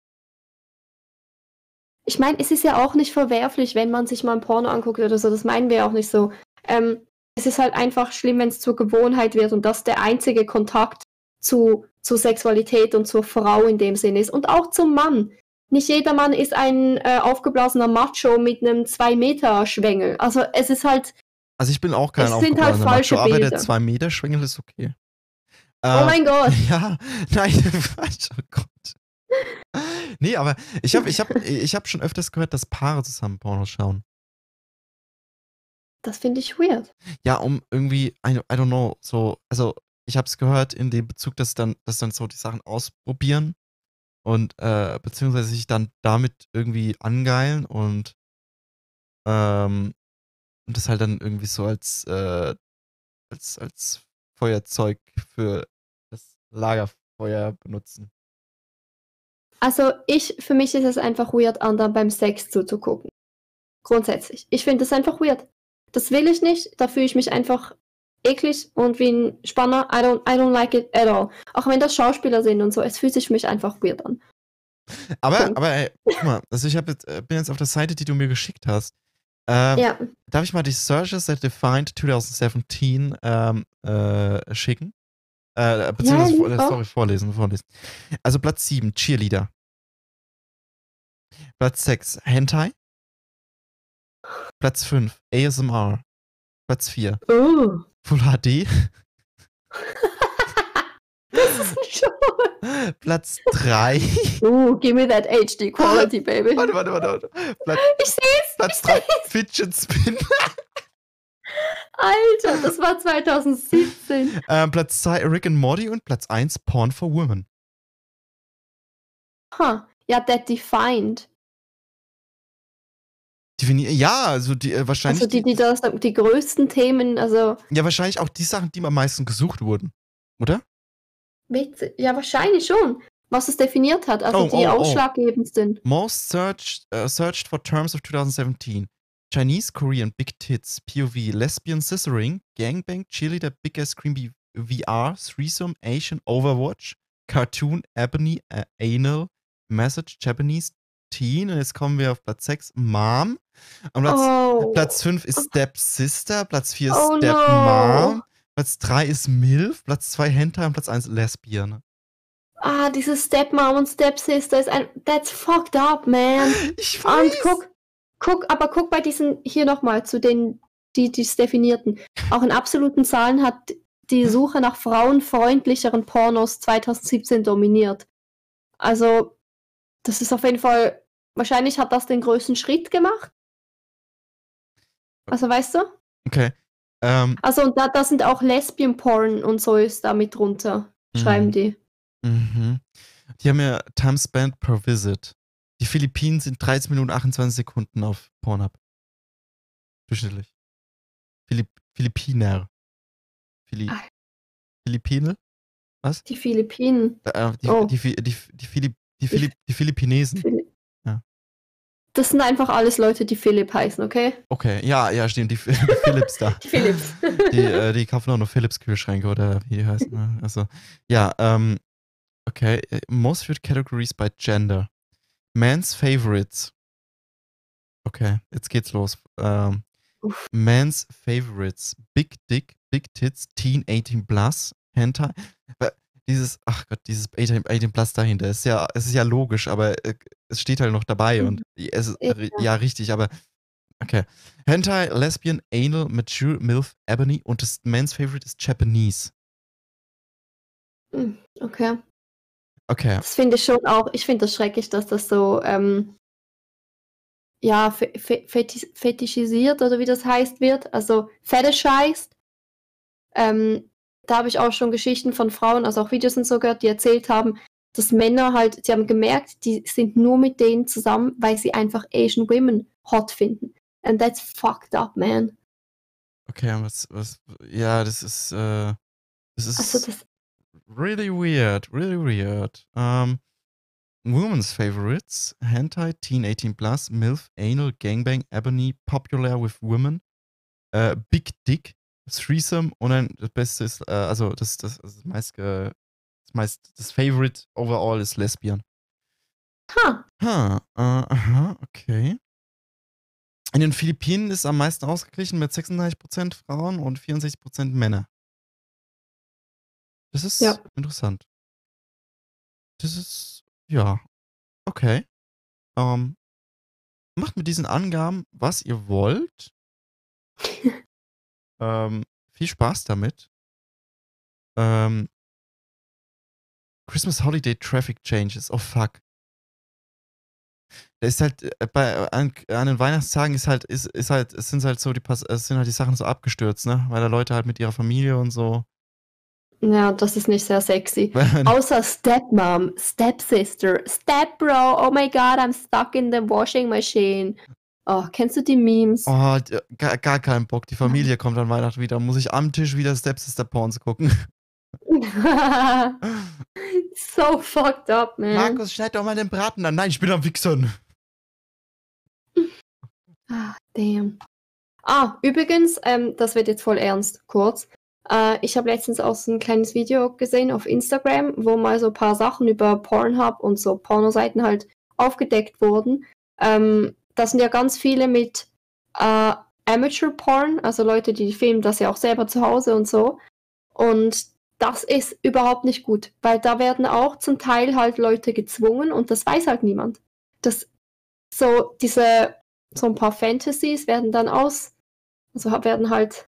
Ich meine, es ist ja auch nicht verwerflich, wenn man sich mal ein Porno anguckt oder so. Das meinen wir auch nicht so. Ähm, es ist halt einfach schlimm, wenn es zur Gewohnheit wird und das der einzige Kontakt zu, zu Sexualität und zur Frau in dem Sinn ist. Und auch zum Mann. Nicht jeder Mann ist ein äh, aufgeblasener Macho mit einem 2-Meter-Schwengel. Also es ist halt, also ich bin auch kein Es sind halt aufgeblasener falsche Macho, aber der Bilder. 2-Meter-Schwengel ist okay. oh Äh, mein Gott. (laughs) Ja, nein, (laughs) falsch, oh Gott. Nee, aber ich habe ich hab, ich hab schon öfters gehört, dass Paare zusammen Pornos schauen. Das finde ich weird. Ja, um irgendwie, I, I don't know, so, also ich habe es gehört in dem Bezug, dass dann, dass dann so die Sachen ausprobieren und äh, beziehungsweise sich dann damit irgendwie angeilen und ähm, das halt dann irgendwie so als äh, als als Feuerzeug für das Lagerfeuer benutzen. Also ich, für mich ist es einfach weird, anderen beim Sex zuzugucken. Grundsätzlich. Ich finde das einfach weird. Das will ich nicht. Da fühle ich mich einfach eklig und wie ein Spanner. I don't, I don't like it at all. Auch wenn das Schauspieler sind und so. Es fühlt sich mich einfach weird an. Aber, Punkt. aber ey, guck mal, also ich hab jetzt, äh, bin jetzt auf der Seite, die du mir geschickt hast. Ähm, Ja. Darf ich mal die Searches that defined 2017 ähm, äh, schicken? Äh, beziehungsweise, Ja, vor- äh, sorry, vorlesen, vorlesen. Also Platz 7, Cheerleader. Platz 6, Hentai. Platz 5, ASMR. Platz 4, Oh. Full HD. (laughs) das ist ein Show. Platz 3. Oh, give me that HD quality, baby. warte, warte, warte, warte. Platz, Ich seh's. Platz 3, Fidget Spin. Alter, das war 2017. (laughs) Ähm, Platz 2 Rick and Morty und Platz 1 Porn for Women. Huh. Ja, That Defined. Defini ja, also die äh, wahrscheinlich. Also die, die, das, die größten Themen, also. Ja, wahrscheinlich auch die Sachen, die am meisten gesucht wurden. Oder? Witzig. Ja, wahrscheinlich schon. Was es definiert hat, also Oh, die oh, oh. ausschlaggebendsten. Most searched, uh, searched for terms of 2017. Chinese, Korean, Big Tits, POV, Lesbian, Scissoring, Gangbang, Cheerleader, Big Ass Scream B- VR, Threesome, Asian, Overwatch, Cartoon, Ebony, äh, Anal, Message, Japanese, Teen. Und jetzt kommen wir auf Platz 6, Mom. Und Platz, Oh. Platz 5 ist Step Sister, Platz 4 ist Oh Step no. Mom, Platz 3 ist MILF, Platz 2 Hentai und Platz 1 Lesbian. Ah, dieses Stepmom und Stepsister ist ein. That's fucked up, man. Ich Und guck, guck, aber guck bei diesen hier nochmal zu den, die es definierten. Auch in absoluten Zahlen hat die Suche nach frauenfreundlicheren Pornos 2017 dominiert. Also, das ist auf jeden Fall, wahrscheinlich hat das den größten Schritt gemacht. Also, weißt du? Okay. Ähm, Also, und da, da sind auch Lesbian-Porn und so ist da mit drunter, schreiben Mhm. die. Mhm. Die haben ja Time Spent per Visit. Die Philippinen sind 13 Minuten 28 Sekunden auf Pornhub. Durchschnittlich. Philipp Philippiner. Phili Ah. Philippine? Die Philippinen. Äh, die, Oh. die, die, die, die, Philipp, die, Philipp, die Philippinesen. Phili- Ja. Das sind einfach alles Leute, die Philipp heißen, okay? Okay, ja, ja, stimmt. Die, (laughs) die Philips da. Die Philips. (laughs) Die, äh, die kaufen auch nur Philips Kühlschränke oder wie die heißen. Ne? Also, ja, ähm, okay. äh, Most viewed categories by gender. Man's favorites. Okay, jetzt geht's los. Ähm, Uff. Man's favorites. Big Dick, Big Tits, Teen 18 Plus, Hentai. Dieses, ach Gott, dieses 18, 18 Plus dahinter, ist ja, es ist ja logisch, aber äh, es steht halt noch dabei und es ist, Ja. ja, richtig, aber okay. Hentai, Lesbian, Anal, Mature, MILF, Ebony und das Man's Favorite ist Japanese. Hm, Okay. Okay. Das finde ich schon auch, ich finde das schrecklich, dass das so, ähm, ja, fe fe fetisch fetischisiert oder wie das heißt wird, also fetishized. Ähm, da habe ich auch schon Geschichten von Frauen, also auch Videos und so gehört, die erzählt haben, dass Männer halt, sie haben gemerkt, die sind nur mit denen zusammen, weil sie einfach Asian Women hot finden. And that's fucked up, man. Okay, was, was, ja, das ist, äh, das ist Also das, really weird, really weird. Um, women's favorites, Hentai, Teen 18 Plus, MILF, Anal, Gangbang, Ebony, Popular with Women, äh, Big Dick, Threesome und dann das Beste ist, äh, also das, das, das meist, äh, das meist, das Favorite overall ist Lesbian. ha, Ha, äh, aha, okay. In den Philippinen ist am meisten ausgeglichen mit 36% Frauen und 64% Männer. Das ist Ja. interessant. Das ist, ja, okay. Ähm, macht mit diesen Angaben, was ihr wollt. (laughs) ähm, viel Spaß damit. Ähm, Christmas Holiday Traffic Changes. Oh fuck. Da ist halt äh, bei an, an den Weihnachtstagen ist halt ist, ist halt es sind halt so die es sind halt die Sachen so abgestürzt, ne? Weil da Leute halt mit ihrer Familie und so. ja, das ist nicht sehr sexy. (laughs) Außer Stepmom, Stepsister, Stepbro, oh my god, I'm stuck in the washing machine. Oh, kennst du die Memes? Oh, d- gar, gar keinen Bock. Die Familie kommt an Weihnachten wieder. Muss ich am Tisch wieder Stepsister Porns gucken. (laughs) (laughs) so fucked up, man. Markus, schneid doch mal den Braten an. Nein, ich bin am Wichsern. Ah, damn. Ah, übrigens, ähm, das wird jetzt voll ernst, kurz. Äh, ich habe letztens auch so ein kleines Video gesehen auf Instagram, wo mal so ein paar Sachen über Pornhub und so Pornoseiten halt aufgedeckt wurden. Ähm, da sind ja ganz viele mit äh, Amateur Porn, also Leute, die filmen das ja auch selber zu Hause und so. Und das ist überhaupt nicht gut, weil da werden auch zum Teil halt Leute gezwungen und das weiß halt niemand. Das so diese so ein paar Fantasies werden dann aus, also werden halt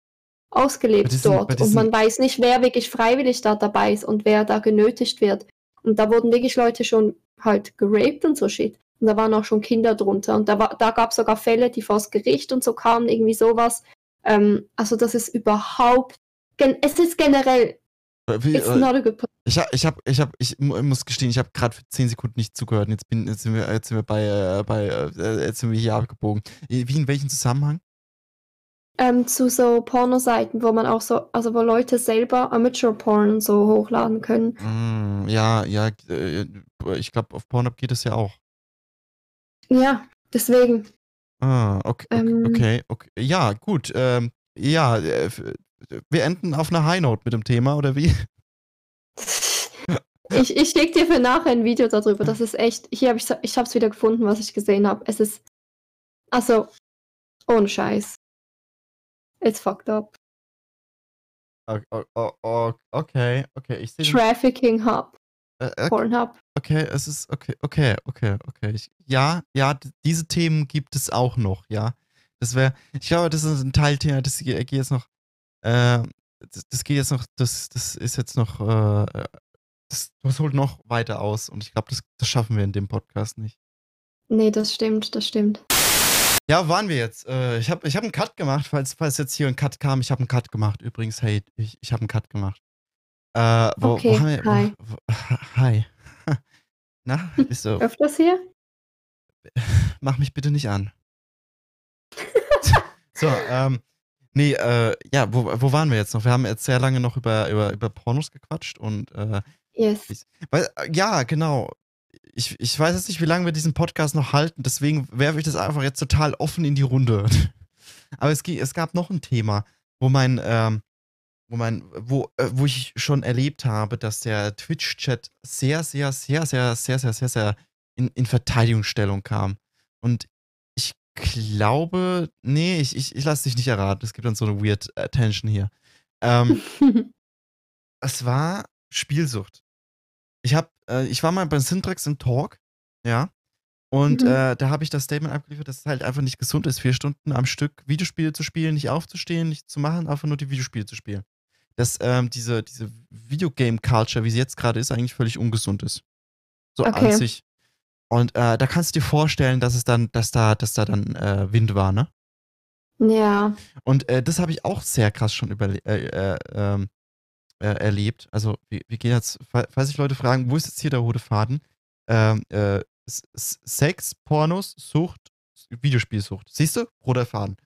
ausgelebt diesen- dort und man weiß nicht, wer wirklich freiwillig da dabei ist und wer da genötigt wird. Und da wurden wirklich Leute schon halt geraped und so shit. Und da waren auch schon Kinder drunter. Und da, war, da gab es sogar Fälle, die vors Gericht und so kamen, irgendwie sowas. Ähm, also das ist überhaupt, es ist generell, Äh, Wie, it's äh, not a good ich hab, ich hab, ich hab, ich mu- muss gestehen, ich habe gerade für 10 Sekunden nicht zugehört. Jetzt, bin, jetzt, sind, wir, jetzt sind wir bei, äh, bei äh, jetzt sind wir hier abgebogen. Wie in welchem Zusammenhang? Ähm, zu so Pornoseiten, wo man auch so, also wo Leute selber Amateur-Porn so hochladen können. Mm, ja, ja, ich glaube, auf Pornhub geht es ja auch. Ja, deswegen. Ah, okay, okay, Ähm. okay, okay. Ja, gut. Ähm, ja, äh, wir enden auf einer High Note mit dem Thema, oder wie? (laughs) Ich, ich schicke dir für nachher ein Video darüber. Das ist echt. Hier habe ich ich habe es wieder gefunden, was ich gesehen habe. Es ist also ohne Scheiß. It's fucked up. O- o- o- o- Okay, okay, ich sehe. Trafficking Hub, äh, äh, Pornhub. Okay, es ist okay, okay, okay, okay. Ich, ja, ja, diese Themen gibt es auch noch, ja. Das wäre, ich glaube, das ist ein Teilthema, das ge- geht jetzt noch, äh, das, das geht jetzt noch, das, das ist jetzt noch, äh, das, das holt noch weiter aus und ich glaube, das, das schaffen wir in dem Podcast nicht. Nee, das stimmt, das stimmt. Ja, wo waren wir jetzt? Äh, ich habe ich hab einen Cut gemacht, falls, falls jetzt hier ein Cut kam. Ich habe einen Cut gemacht. Übrigens, hey, ich, ich habe einen Cut gemacht. Äh, wo, Okay, wo wir, hi. Wo, (laughs) hi. (laughs) Na, bist du, Öfters hier? (laughs) mach mich bitte nicht an. so, ähm, nee, äh, ja, wo, wo waren wir jetzt noch? Wir haben jetzt sehr lange noch über, über, über Pornos gequatscht und, äh, Yes. weil, äh, ja, genau. Ich, ich weiß jetzt nicht, wie lange wir diesen Podcast noch halten, deswegen werfe ich das einfach jetzt total offen in die Runde. Aber es, es gab noch ein Thema, wo mein, ähm, wo mein, wo, äh, wo ich schon erlebt habe, dass der Twitch-Chat sehr, sehr, sehr, sehr, sehr, sehr, sehr, sehr in, in Verteidigungsstellung kam. Und ich glaube, nee, ich, ich, ich lasse dich nicht erraten. Es gibt dann so eine weird Attention hier. Ähm, (laughs) es war Spielsucht. Ich hab, äh, ich war mal bei Syntrax im Talk, ja. Und Mhm. äh, da habe ich das Statement abgeliefert, dass es halt einfach nicht gesund ist, vier Stunden am Stück Videospiele zu spielen, nicht aufzustehen, nichts zu machen, einfach nur die Videospiele zu spielen. Dass ähm, diese, diese Videogame-Culture, wie sie jetzt gerade ist, eigentlich völlig ungesund ist. So Okay. an sich. Und äh, da kannst du dir vorstellen, dass es dann, dass da, dass da dann äh, Wind war, ne? ja. Und äh, das habe ich auch sehr krass schon überle äh, äh, ähm, äh, erlebt. Also, wir, wir gehen jetzt, fa- falls sich Leute fragen, wo ist jetzt hier der rote Faden? Ähm, äh, Sex, Pornos, Sucht, Videospielsucht. Siehst du? Roter Faden.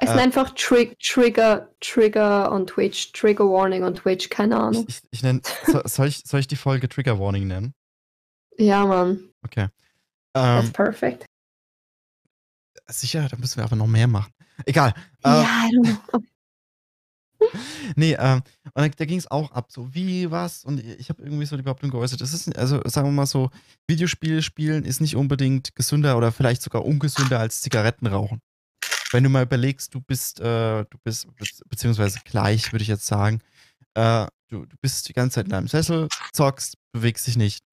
Es sind Äh. einfach Tri Trigger, Trigger on Twitch, Trigger Warning on Twitch, keine Ahnung. ich, ich nenn, so, soll, ich, soll ich die Folge Trigger Warning nennen? Ja, Mann. Okay. That's Ähm, perfect. sicher, da müssen wir aber noch mehr machen. Egal. Äh, ja, I don't know. (laughs) Nee, ähm, und da, da ging es auch ab, so wie, was, und ich habe irgendwie so die Behauptung geäußert, das ist, also sagen wir mal so, Videospiele spielen ist nicht unbedingt gesünder oder vielleicht sogar ungesünder als Zigaretten rauchen. Wenn du mal überlegst, du bist, äh, du bist, be- beziehungsweise gleich, würde ich jetzt sagen, äh, du, du bist die ganze Zeit in deinem Sessel, zockst, bewegst dich nicht,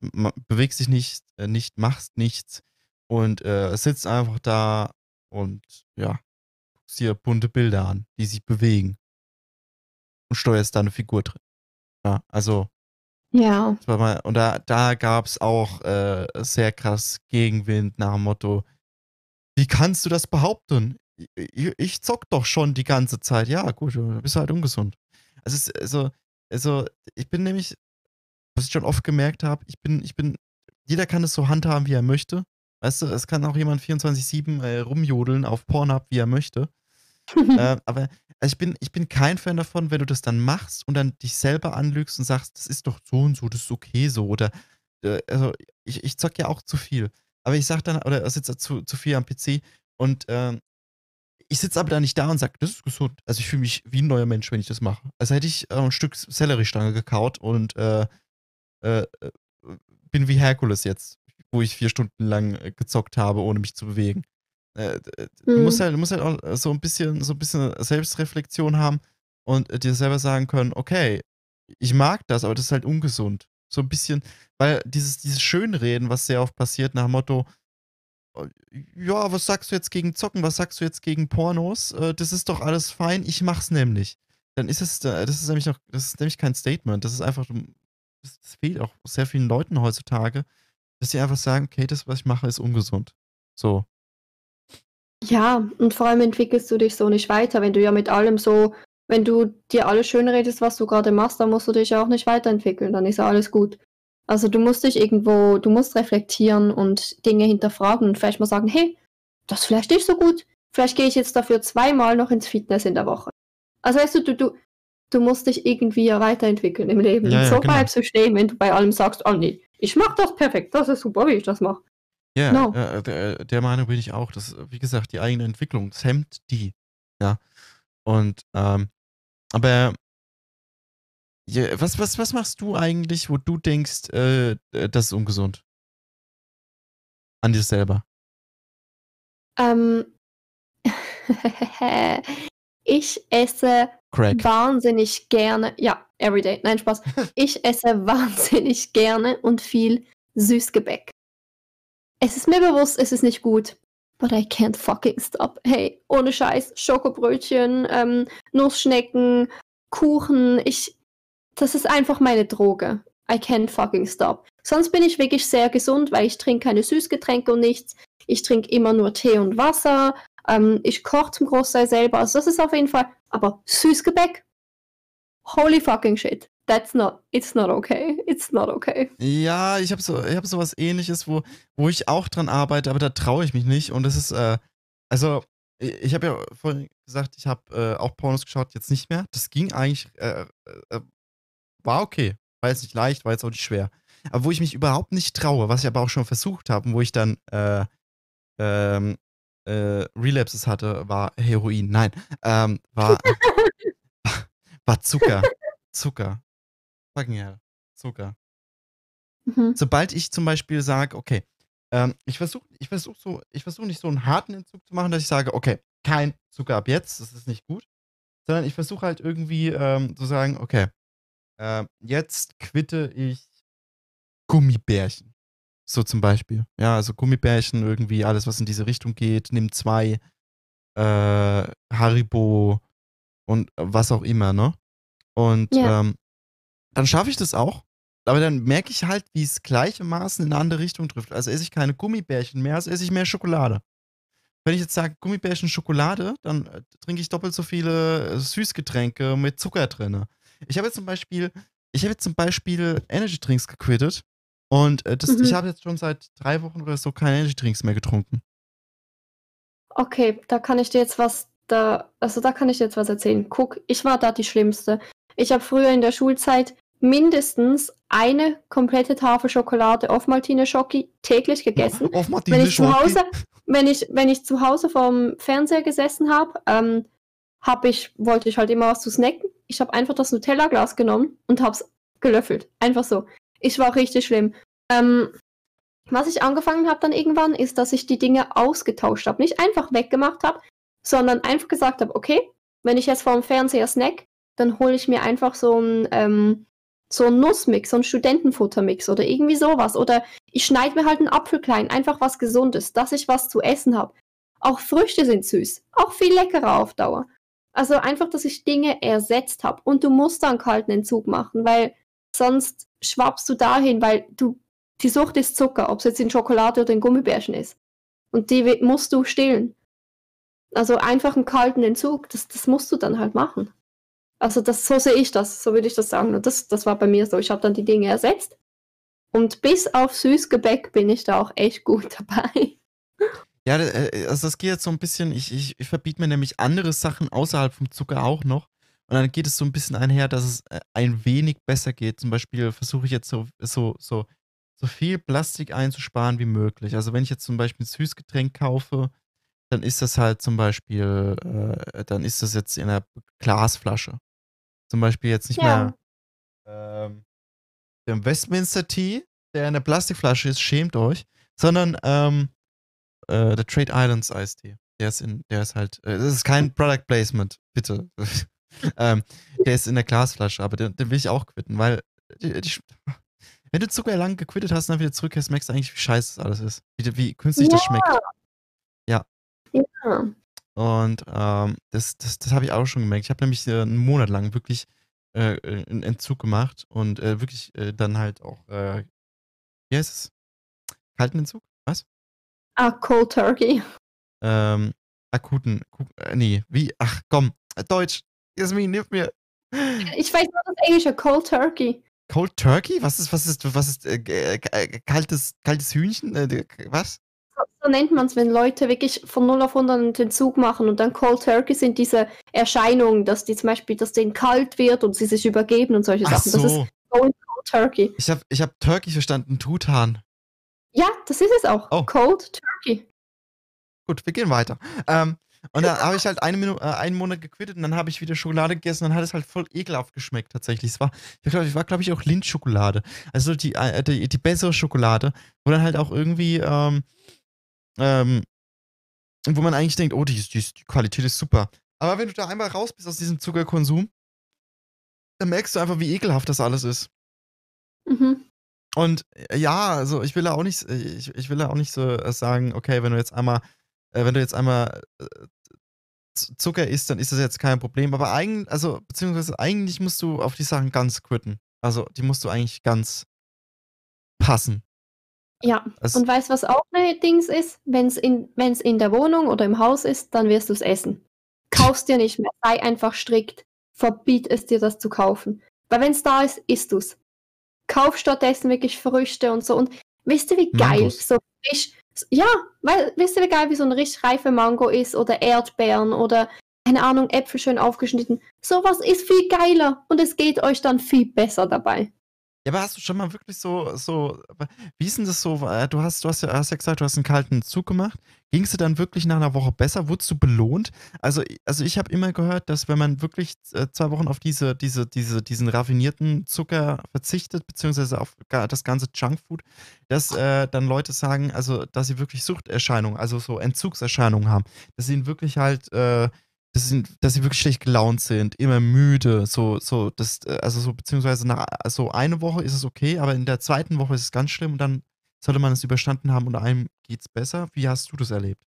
bewegst dich nicht, äh, nicht, machst nichts und äh, sitzt einfach da und ja, guckst dir bunte Bilder an, die sich bewegen und steuerst da eine Figur drin. Ja, also, Ja. mal, und da, da gab es auch äh, sehr krass Gegenwind nach dem Motto, wie kannst du das behaupten? Ich, ich zock doch schon die ganze Zeit. Ja, gut, du bist halt ungesund. Also, es ist, also, also, ich bin nämlich, was ich schon oft gemerkt habe, ich bin, ich bin, jeder kann es so handhaben, wie er möchte. Weißt du, es kann auch jemand 24-7 äh, rumjodeln auf Pornhub, wie er möchte. (laughs) äh, aber also ich, bin, ich bin kein Fan davon, wenn du das dann machst und dann dich selber anlügst und sagst, das ist doch so und so, das ist okay so. Oder äh, also ich, ich zock ja auch zu viel. Aber ich sag dann, oder sitze zu, zu viel am PC und ähm, ich sitze aber da nicht da und sage, das ist gesund. Also ich fühle mich wie ein neuer Mensch, wenn ich das mache. Also hätte ich äh, ein Stück Selleriestange gekaut und äh, äh, äh, bin wie Herkules jetzt, wo ich vier Stunden lang äh, gezockt habe, ohne mich zu bewegen. Äh, d- du, Mhm. musst halt, du musst halt auch so ein bisschen, so ein bisschen Selbstreflexion haben und dir selber sagen können, okay, ich mag das, aber das ist halt ungesund. So ein bisschen, weil dieses, dieses Schönreden, was sehr oft passiert, nach dem Motto, ja, was sagst du jetzt gegen Zocken, was sagst du jetzt gegen Pornos? Äh, das ist doch alles fein, ich mach's nämlich. Dann ist es, äh, das ist nämlich noch, das ist nämlich kein Statement, das ist einfach, das fehlt auch sehr vielen Leuten heutzutage, dass sie einfach sagen, okay, das, was ich mache, ist ungesund. So. Ja, und vor allem entwickelst du dich so nicht weiter, wenn du ja mit allem so, wenn du dir alles schön redest, was du gerade machst, dann musst du dich ja auch nicht weiterentwickeln, dann ist ja alles gut. Also du musst dich irgendwo, du musst reflektieren und Dinge hinterfragen und vielleicht mal sagen, hey, das ist vielleicht nicht so gut. Vielleicht gehe ich jetzt dafür zweimal noch ins Fitness in der Woche. Also weißt du, du, du, du musst dich irgendwie ja weiterentwickeln im Leben. Ja, ja, so genau. bleibst du stehen, wenn du bei allem sagst, oh nee, ich mach das perfekt, das ist super, wie ich das mache. Ja, No. äh, der, der Meinung bin ich auch. Das, wie gesagt, die eigene Entwicklung, das hemmt die. Ja. Und, ähm, aber ja, was, was, was machst du eigentlich, wo du denkst, äh, äh, das ist ungesund? An dir selber. Ähm, (laughs) ich esse Crack. wahnsinnig gerne, ja, everyday, nein, Spaß. (laughs) Ich esse wahnsinnig gerne und viel Süßgebäck. Es ist mir bewusst, es ist nicht gut, but I can't fucking stop. Hey, ohne Scheiß, Schokobrötchen, ähm, Nussschnecken, Kuchen, ich, das ist einfach meine Droge. I can't fucking stop. Sonst bin ich wirklich sehr gesund, weil ich trinke keine Süßgetränke und nichts. Ich trinke immer nur Tee und Wasser. Ähm, ich koche zum Großteil selber. Also das ist auf jeden Fall. Aber Süßgebäck? Holy fucking shit. That's not, it's not okay. It's not okay. Ja, ich habe so, ich hab sowas ähnliches, wo, wo ich auch dran arbeite, aber da traue ich mich nicht. Und das ist, äh, also, ich, ich habe ja vorhin gesagt, ich habe äh, auch Pornos geschaut, jetzt nicht mehr. Das ging eigentlich, äh, äh, war okay. War jetzt nicht leicht, war jetzt auch nicht schwer. Aber wo ich mich überhaupt nicht traue, was ich aber auch schon versucht habe, und wo ich dann äh, ähm, äh, Relapses hatte, war Heroin. Nein, ähm, war, (laughs) war Zucker. Zucker. Fucking hell. Zucker. Mhm. sobald ich zum Beispiel sage, okay, ähm, ich versuche ich versuch so, ich versuche nicht so einen harten Entzug zu machen, dass ich sage, okay, kein Zucker ab jetzt, das ist nicht gut, sondern ich versuche halt irgendwie ähm, zu sagen, okay, ähm, jetzt quitte ich Gummibärchen. So zum Beispiel. Ja, also Gummibärchen, irgendwie alles, was in diese Richtung geht, nimm zwei, äh, Haribo und was auch immer, ne? Und Ja. ähm, dann schaffe ich das auch. Aber dann merke ich halt, wie es gleichermaßen in eine andere Richtung trifft. Also esse ich keine Gummibärchen mehr, also esse ich mehr Schokolade. Wenn ich jetzt sage Gummibärchen Schokolade, dann äh, trinke ich doppelt so viele äh, Süßgetränke mit Zucker drin. Ich habe jetzt zum Beispiel, ich habe jetzt zum Beispiel Energy Drinks gequittet und äh, das, Mhm. ich habe jetzt schon seit drei Wochen oder so keine Energy Drinks mehr getrunken. Okay, da kann ich dir jetzt was da, also da kann ich dir jetzt was erzählen. Guck, ich war da die Schlimmste. Ich habe früher in der Schulzeit mindestens eine komplette Tafel Schokolade auf Maltine Schoki täglich gegessen. Auf wenn Martine ich zu Schoki. Hause, wenn ich, wenn ich zu Hause vorm Fernseher gesessen habe, ähm, hab ich, wollte ich halt immer was zu snacken. Ich habe einfach das Nutella-Glas genommen und hab's gelöffelt. Einfach so. Ich war richtig schlimm. Ähm, was ich angefangen habe dann irgendwann, ist, dass ich die Dinge ausgetauscht habe. Nicht einfach weggemacht habe, sondern einfach gesagt habe, okay, wenn ich jetzt vorm Fernseher snack, dann hole ich mir einfach so ein ähm, so ein Nussmix, so ein Studentenfuttermix oder irgendwie sowas. Oder ich schneide mir halt einen Apfel klein, einfach was Gesundes, dass ich was zu essen habe. Auch Früchte sind süß, auch viel leckerer auf Dauer. Also einfach, dass ich Dinge ersetzt habe. Und du musst dann kalten Entzug machen, weil sonst schwappst du dahin, weil du die Sucht ist Zucker, ob es jetzt in Schokolade oder in Gummibärchen ist. Und die musst du stillen. Also einfach einen kalten Entzug, das, das musst du dann halt machen. Also das, so sehe ich das, so würde ich das sagen. Und das, das war bei mir so. Ich habe dann die Dinge ersetzt. Und bis auf Süßgebäck bin ich da auch echt gut (laughs) dabei. Ja, äh, also das geht jetzt so ein bisschen, ich, ich, ich verbiete mir nämlich andere Sachen außerhalb vom Zucker auch noch. Und dann geht es so ein bisschen einher, dass es äh, ein wenig besser geht. Zum Beispiel versuche ich jetzt so, so, so, so viel Plastik einzusparen wie möglich. Also wenn ich jetzt zum Beispiel ein Süßgetränk kaufe, dann ist das halt zum Beispiel, äh, dann ist das jetzt in einer Glasflasche. Zum Beispiel jetzt nicht Ja. mehr ähm, der Westminster Tea, der in der Plastikflasche ist, schämt euch, sondern ähm, äh, der Trade Islands Eistee. Der ist in, der ist halt, äh, das ist kein Product Placement, bitte. (laughs) ähm, der ist in der Glasflasche, aber den, den will ich auch quitten, weil die, die, wenn du Zucker lang gequittet hast und dann wieder zurückkehrst, merkst du eigentlich, wie scheiße das alles ist. Wie, wie künstlich das schmeckt. Ja. Und ähm, das, das, das habe ich auch schon gemerkt. Ich habe nämlich äh, einen Monat lang wirklich äh, einen Entzug gemacht und äh, wirklich äh, dann halt auch, äh, wie heißt es? Kalten Entzug? Was? Ah, Cold Turkey. Ähm, akuten, äh, nee, wie, ach komm, Deutsch, Jasmin, hilf mir. Ich weiß nur das Englische, Cold Turkey. Cold Turkey? Was ist, was ist, was ist, äh, äh, kaltes, kaltes Hühnchen? Äh, was? So, so nennt man es, wenn Leute wirklich von 0 auf 100 den Zug machen und dann Cold Turkey sind diese Erscheinungen, dass die zum Beispiel, dass denen kalt wird und sie sich übergeben und solche Ach Sachen. Das ist so. Cold Turkey. Ich habe ich hab Turkey verstanden, Tutan. Ja, das ist es auch. Oh. Cold Turkey. Gut, wir gehen weiter. Ähm, und dann (laughs) habe ich halt eine Minu äh, einen Monat gequittet und dann habe ich wieder Schokolade gegessen und dann hat es halt voll ekelhaft geschmeckt tatsächlich. Es war, ich glaube, ich war, glaube ich, auch Lindschokolade. Also die, äh, die, die bessere Schokolade, wo dann halt auch irgendwie, ähm, ähm, wo man eigentlich denkt, oh, die, die, die Qualität ist super. Aber wenn du da einmal raus bist aus diesem Zuckerkonsum, dann merkst du einfach, wie ekelhaft das alles ist. Mhm. Und äh, ja, also ich will ja auch nicht, ich, ich will ja auch nicht so äh, sagen, okay, wenn du jetzt einmal, äh, wenn du jetzt einmal äh, Zucker isst, dann ist das jetzt kein Problem. Aber eigentlich, also, beziehungsweise eigentlich musst du auf die Sachen ganz quitten. Also, die musst du eigentlich ganz passen. Ja, Es, und weißt du, was auch ein Dings ist? Wenn es in, wenn's in der Wohnung oder im Haus ist, dann wirst du es essen. Kauf's dir nicht mehr. Sei einfach strikt. Verbiet es dir, das zu kaufen. Weil wenn es da ist, isst du es. Kauf stattdessen wirklich Früchte und so. Und wisst ihr, wie geil Mangos. so frisch. Ja, weil, wisst ihr, wie geil wie so eine richtig reife Mango ist oder Erdbeeren oder, keine Ahnung, Äpfel schön aufgeschnitten. Sowas ist viel geiler und es geht euch dann viel besser dabei. Ja, aber hast du schon mal wirklich so, so, wie ist denn das so? äh, Du hast, du hast ja, hast ja gesagt, du hast einen kalten Zug gemacht. Ging es dir dann wirklich nach einer Woche besser? Wurdest du belohnt? Also, also ich habe immer gehört, dass wenn man wirklich äh, zwei Wochen auf diese, diese, diese, diesen raffinierten Zucker verzichtet, beziehungsweise auf das ganze Junkfood, dass äh, dann Leute sagen, also, dass sie wirklich Suchterscheinungen, also so Entzugserscheinungen haben. Dass ihnen wirklich halt, äh, dass sie, dass sie wirklich schlecht gelaunt sind, immer müde, so, so, das, äh, also so, beziehungsweise nach so eine Woche ist es okay, aber in der zweiten Woche ist es ganz schlimm und dann sollte man es überstanden haben und einem geht's besser. Wie hast du das erlebt?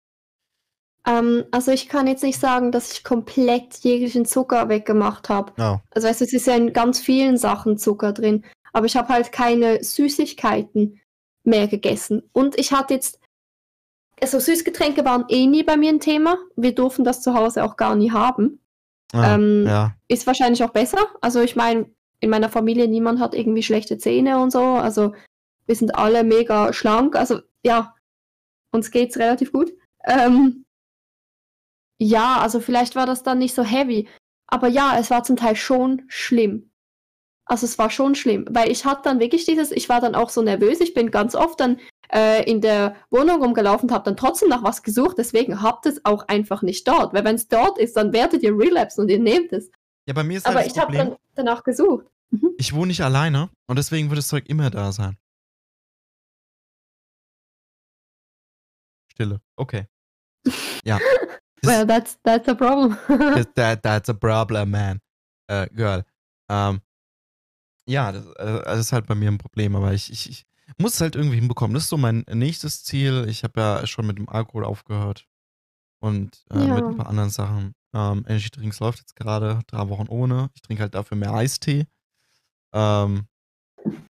Ähm, also ich kann jetzt nicht sagen, dass ich komplett jeglichen Zucker weggemacht habe. Ja. Also weißt du, es ist ja in ganz vielen Sachen Zucker drin, aber ich habe halt keine Süßigkeiten mehr gegessen. Und ich hatte jetzt, also Süßgetränke waren eh nie bei mir ein Thema. Wir durften das zu Hause auch gar nie haben. Ah, Ähm, ja. Ist wahrscheinlich auch besser. Also ich meine, in meiner Familie niemand hat irgendwie schlechte Zähne und so. Also wir sind alle mega schlank. Also ja, uns geht's relativ gut. Ähm, ja, also vielleicht war das dann nicht so heavy. Aber ja, es war zum Teil schon schlimm. Also es war schon schlimm, weil ich hatte dann wirklich dieses, ich war dann auch so nervös, ich bin ganz oft dann äh, in der Wohnung rumgelaufen, habe dann trotzdem nach was gesucht, deswegen habt es auch einfach nicht dort, weil wenn es dort ist, dann werdet ihr relapsen und ihr nehmt es. Ja, bei mir ist halt Aber das ich habe dann danach gesucht. Mhm. ich wohne nicht alleine und deswegen wird das Zeug immer da sein. Stille. Okay. Ja. (laughs) Well, that's, that's a problem. That, that, that's a problem, man. Äh, girl. Ähm, ja, das, äh, das ist halt bei mir ein Problem, aber ich, ich, ich muss es halt irgendwie hinbekommen. Das ist so mein nächstes Ziel. Ich habe ja schon mit dem Alkohol aufgehört und äh, mit Ja. ein paar anderen Sachen. Ähm, Energy Drinks läuft jetzt gerade drei Wochen ohne. Ich trinke halt dafür mehr Eistee. Ähm,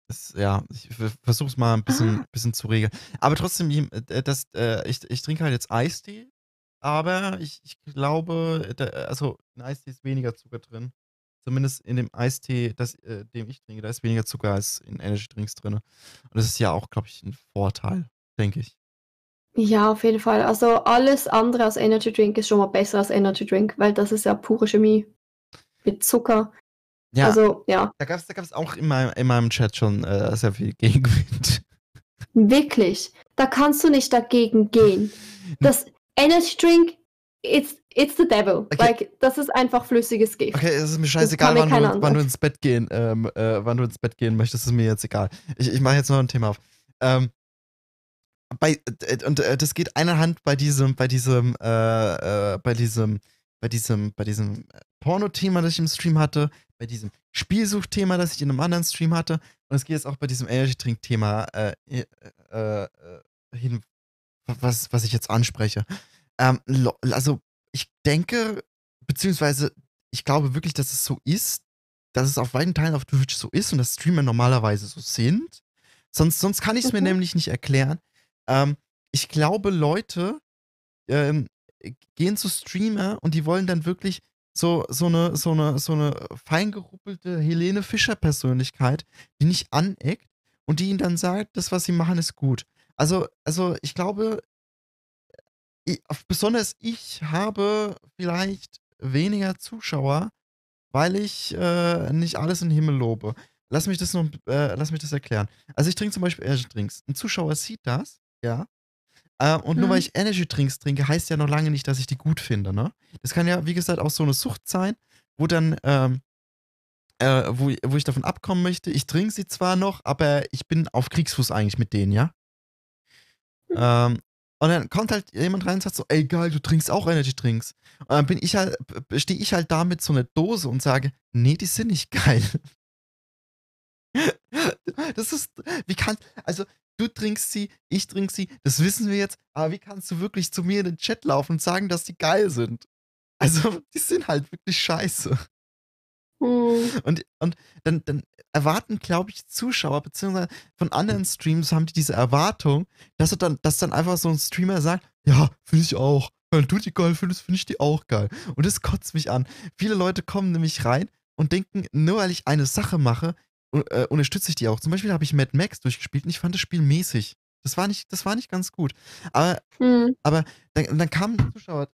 das, ja, ich versuche es mal ein bisschen, bisschen zu regeln. Aber trotzdem, äh, das, äh, ich, ich trinke halt jetzt Eistee, aber ich, ich glaube, da, also in Eistee ist weniger Zucker drin. Zumindest in dem Eistee, das, äh, dem ich trinke, da ist weniger Zucker als in Energy Drinks drin. Und das ist ja auch, glaube ich, ein Vorteil, denke ich. ja, auf jeden Fall. Also alles andere als Energy Drink ist schon mal besser als Energy Drink, weil das ist ja pure Chemie mit Zucker. Ja, Also ja, da gab es da gab's auch in meinem, in meinem Chat schon äh, sehr viel Gegenwind. wirklich. Da kannst du nicht dagegen gehen. (laughs) Das Energy Drink, it's, it's the devil. Okay. Like, das ist einfach flüssiges Gift. Okay, es ist mir scheißegal, mir wann du, wann du ins Bett gehen, ähm, äh, wann du ins Bett gehen möchtest, ist mir jetzt egal. Ich, ich mache jetzt noch ein Thema auf. Ähm, bei, äh, und äh, das geht einer Hand bei diesem, bei diesem, äh, äh, bei diesem, bei diesem, bei diesem Porno-Thema, das ich im Stream hatte, bei diesem Spielsuchthema, das ich in einem anderen Stream hatte, und es geht jetzt auch bei diesem Energy-Drink-Thema hin, was, was ich jetzt anspreche. Ähm, also, ich denke, beziehungsweise, ich glaube wirklich, dass es so ist, dass es auf weiten Teilen auf Twitch so ist und dass Streamer normalerweise so sind. Sonst, sonst kann ich es mir Mhm. nämlich nicht erklären. Ähm, ich glaube, Leute ähm, gehen zu Streamer und die wollen dann wirklich so, so eine, so eine, so eine feingeruppelte Helene Fischer-Persönlichkeit, die nicht aneckt und die ihnen dann sagt, das, was sie machen, ist gut. Also, also ich glaube, ich, besonders ich habe vielleicht weniger Zuschauer, weil ich äh, nicht alles in den Himmel lobe. Lass mich das noch, äh, lass mich das erklären. Also ich trinke zum Beispiel Energy Drinks. Ein Zuschauer sieht das, ja. Äh, und nur weil Mhm. ich Energy Drinks trinke, heißt ja noch lange nicht, dass ich die gut finde, ne? Das kann ja, wie gesagt, auch so eine Sucht sein, wo dann, ähm, äh, wo, wo ich davon abkommen möchte. Ich trinke sie zwar noch, aber ich bin auf Kriegsfuß eigentlich mit denen, ja. Hm. Ähm, und dann kommt halt jemand rein und sagt so, ey geil, du trinkst auch Energy Drinks. Und dann bin ich halt, stehe ich halt da mit so einer Dose und sage, nee, die sind nicht geil. (laughs) Das ist, wie kann, also du trinkst sie, ich trinke sie, das wissen wir jetzt, aber wie kannst du wirklich zu mir in den Chat laufen und sagen, dass die geil sind? Also, (laughs) die sind halt wirklich scheiße. Hm. Und, und dann, dann erwarten, glaube ich, Zuschauer, beziehungsweise von anderen Streams haben die diese Erwartung, dass, er dann, dass dann einfach so ein Streamer sagt, ja, finde ich auch. Wenn du die geil findest, finde ich die auch geil. Und das kotzt mich an. Viele Leute kommen nämlich rein und denken, nur weil ich eine Sache mache, u- äh, unterstütze ich die auch. Zum Beispiel habe ich Mad Max durchgespielt und ich fand das Spiel mäßig. Das war nicht, das war nicht ganz gut. Aber Hm. aber dann, dann kam ein Zuschauer,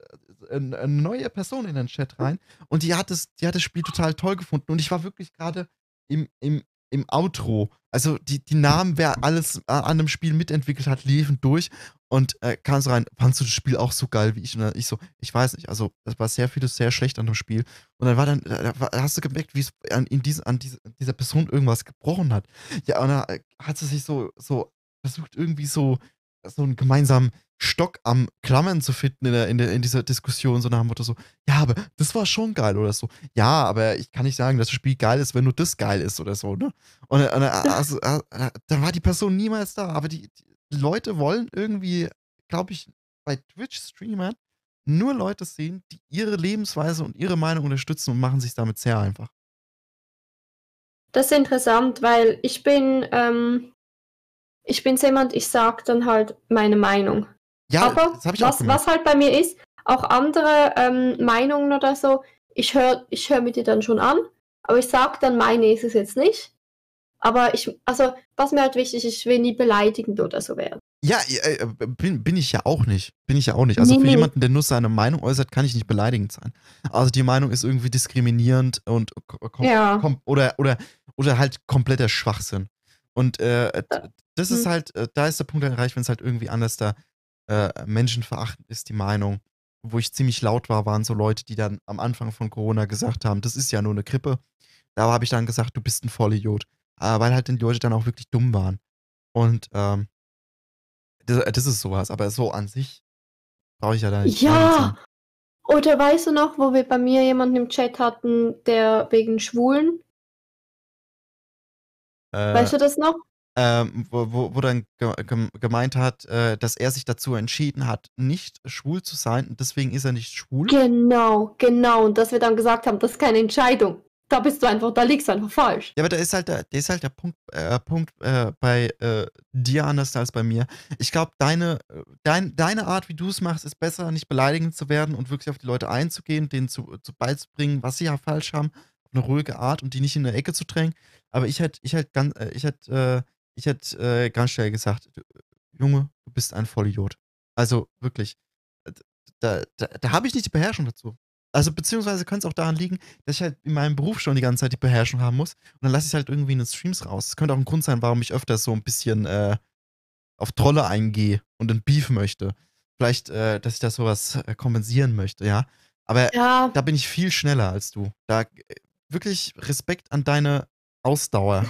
äh, eine neue Person in den Chat rein und die hat, das, die hat das Spiel total toll gefunden. Und ich war wirklich gerade im, im, im Outro. Also die, die Namen, wer alles an einem Spiel mitentwickelt hat, liefen durch und äh, kam so rein, fandst du das Spiel auch so geil wie ich? Und dann ich so, ich weiß nicht, also es war sehr vieles sehr schlecht an dem Spiel. Und dann war dann, da hast du gemerkt, wie es an, in diese, an diese, dieser Person irgendwas gebrochen hat. Ja, und dann äh, hat sie sich so, so versucht, irgendwie so, so einen gemeinsamen Stock am Klammern zu finden in, der, in, der, in dieser Diskussion, so nach dem Motto so, ja, aber das war schon geil oder so. Ja, aber ich kann nicht sagen, dass das Spiel geil ist, wenn nur das geil ist oder so, ne? Und, und also, äh, äh, dann war die Person niemals da, aber die, die Leute wollen irgendwie, glaube ich, bei Twitch-Streamern nur Leute sehen, die ihre Lebensweise und ihre Meinung unterstützen und machen sich damit sehr einfach. Das ist interessant, weil ich bin, ähm, ich bin jemand, ich sag dann halt meine Meinung. Ja, Aber was, was halt bei mir ist, auch andere ähm, Meinungen oder so, ich höre ich hör mir die dann schon an, aber ich sag dann, meine ist es jetzt nicht. Aber ich, also, was mir halt wichtig ist, ich will nie beleidigend oder so werden. Ja, äh, bin, bin ich ja auch nicht. Bin ich ja auch nicht. Also Nee, für nee. jemanden, der nur seine Meinung äußert, kann ich nicht beleidigend sein. Also die Meinung ist irgendwie diskriminierend und Ja. oder, oder, oder halt kompletter Schwachsinn. Und äh, das ist Hm. halt, äh, da ist der Punkt erreicht, wenn es halt irgendwie anders da äh, menschenverachtend ist, die Meinung. Wo ich ziemlich laut war, waren so Leute, die dann am Anfang von Corona gesagt haben, das ist ja nur eine Grippe. Da habe ich dann gesagt, du bist ein Vollidiot. Äh, weil halt die Leute dann auch wirklich dumm waren. Und ähm, das, das ist sowas, aber so an sich brauche ich ja da nicht. Ja! Oder weißt du noch, wo wir bei mir jemanden im Chat hatten, der wegen Schwulen, Äh, weißt du das noch? Ähm, wo, wo, wo dann ge gem- gemeint hat, äh, dass er sich dazu entschieden hat, nicht schwul zu sein und deswegen ist er nicht schwul. Genau, genau. Und dass wir dann gesagt haben, das ist keine Entscheidung. Da bist du einfach, da liegst du einfach falsch. Ja, aber da ist halt der, der, ist halt der Punkt, äh, Punkt äh, bei äh, dir anders als bei mir. Ich glaube, deine, äh, dein, deine Art, wie du es machst, ist besser, nicht beleidigend zu werden und wirklich auf die Leute einzugehen, denen zu, zu beizubringen, was sie ja falsch haben, auf eine ruhige Art und die nicht in eine Ecke zu drängen. Aber ich hätte ich hätt ganz, äh, ich äh, ich hätt, äh, ganz schnell gesagt, Junge, du bist ein Vollidiot. Also wirklich. äh, Da, da, da habe ich nicht die Beherrschung dazu. Also beziehungsweise könnte es auch daran liegen, dass ich halt in meinem Beruf schon die ganze Zeit die Beherrschung haben muss. Und dann lasse ich halt irgendwie in den Streams raus. Das könnte auch ein Grund sein, warum ich öfter so ein bisschen äh, auf Trolle eingehe und ein Beef möchte. Vielleicht, äh, dass ich da sowas äh, kompensieren möchte, ja. Aber Ja, da bin ich viel schneller als du. Da äh, wirklich Respekt an deine Ausdauer.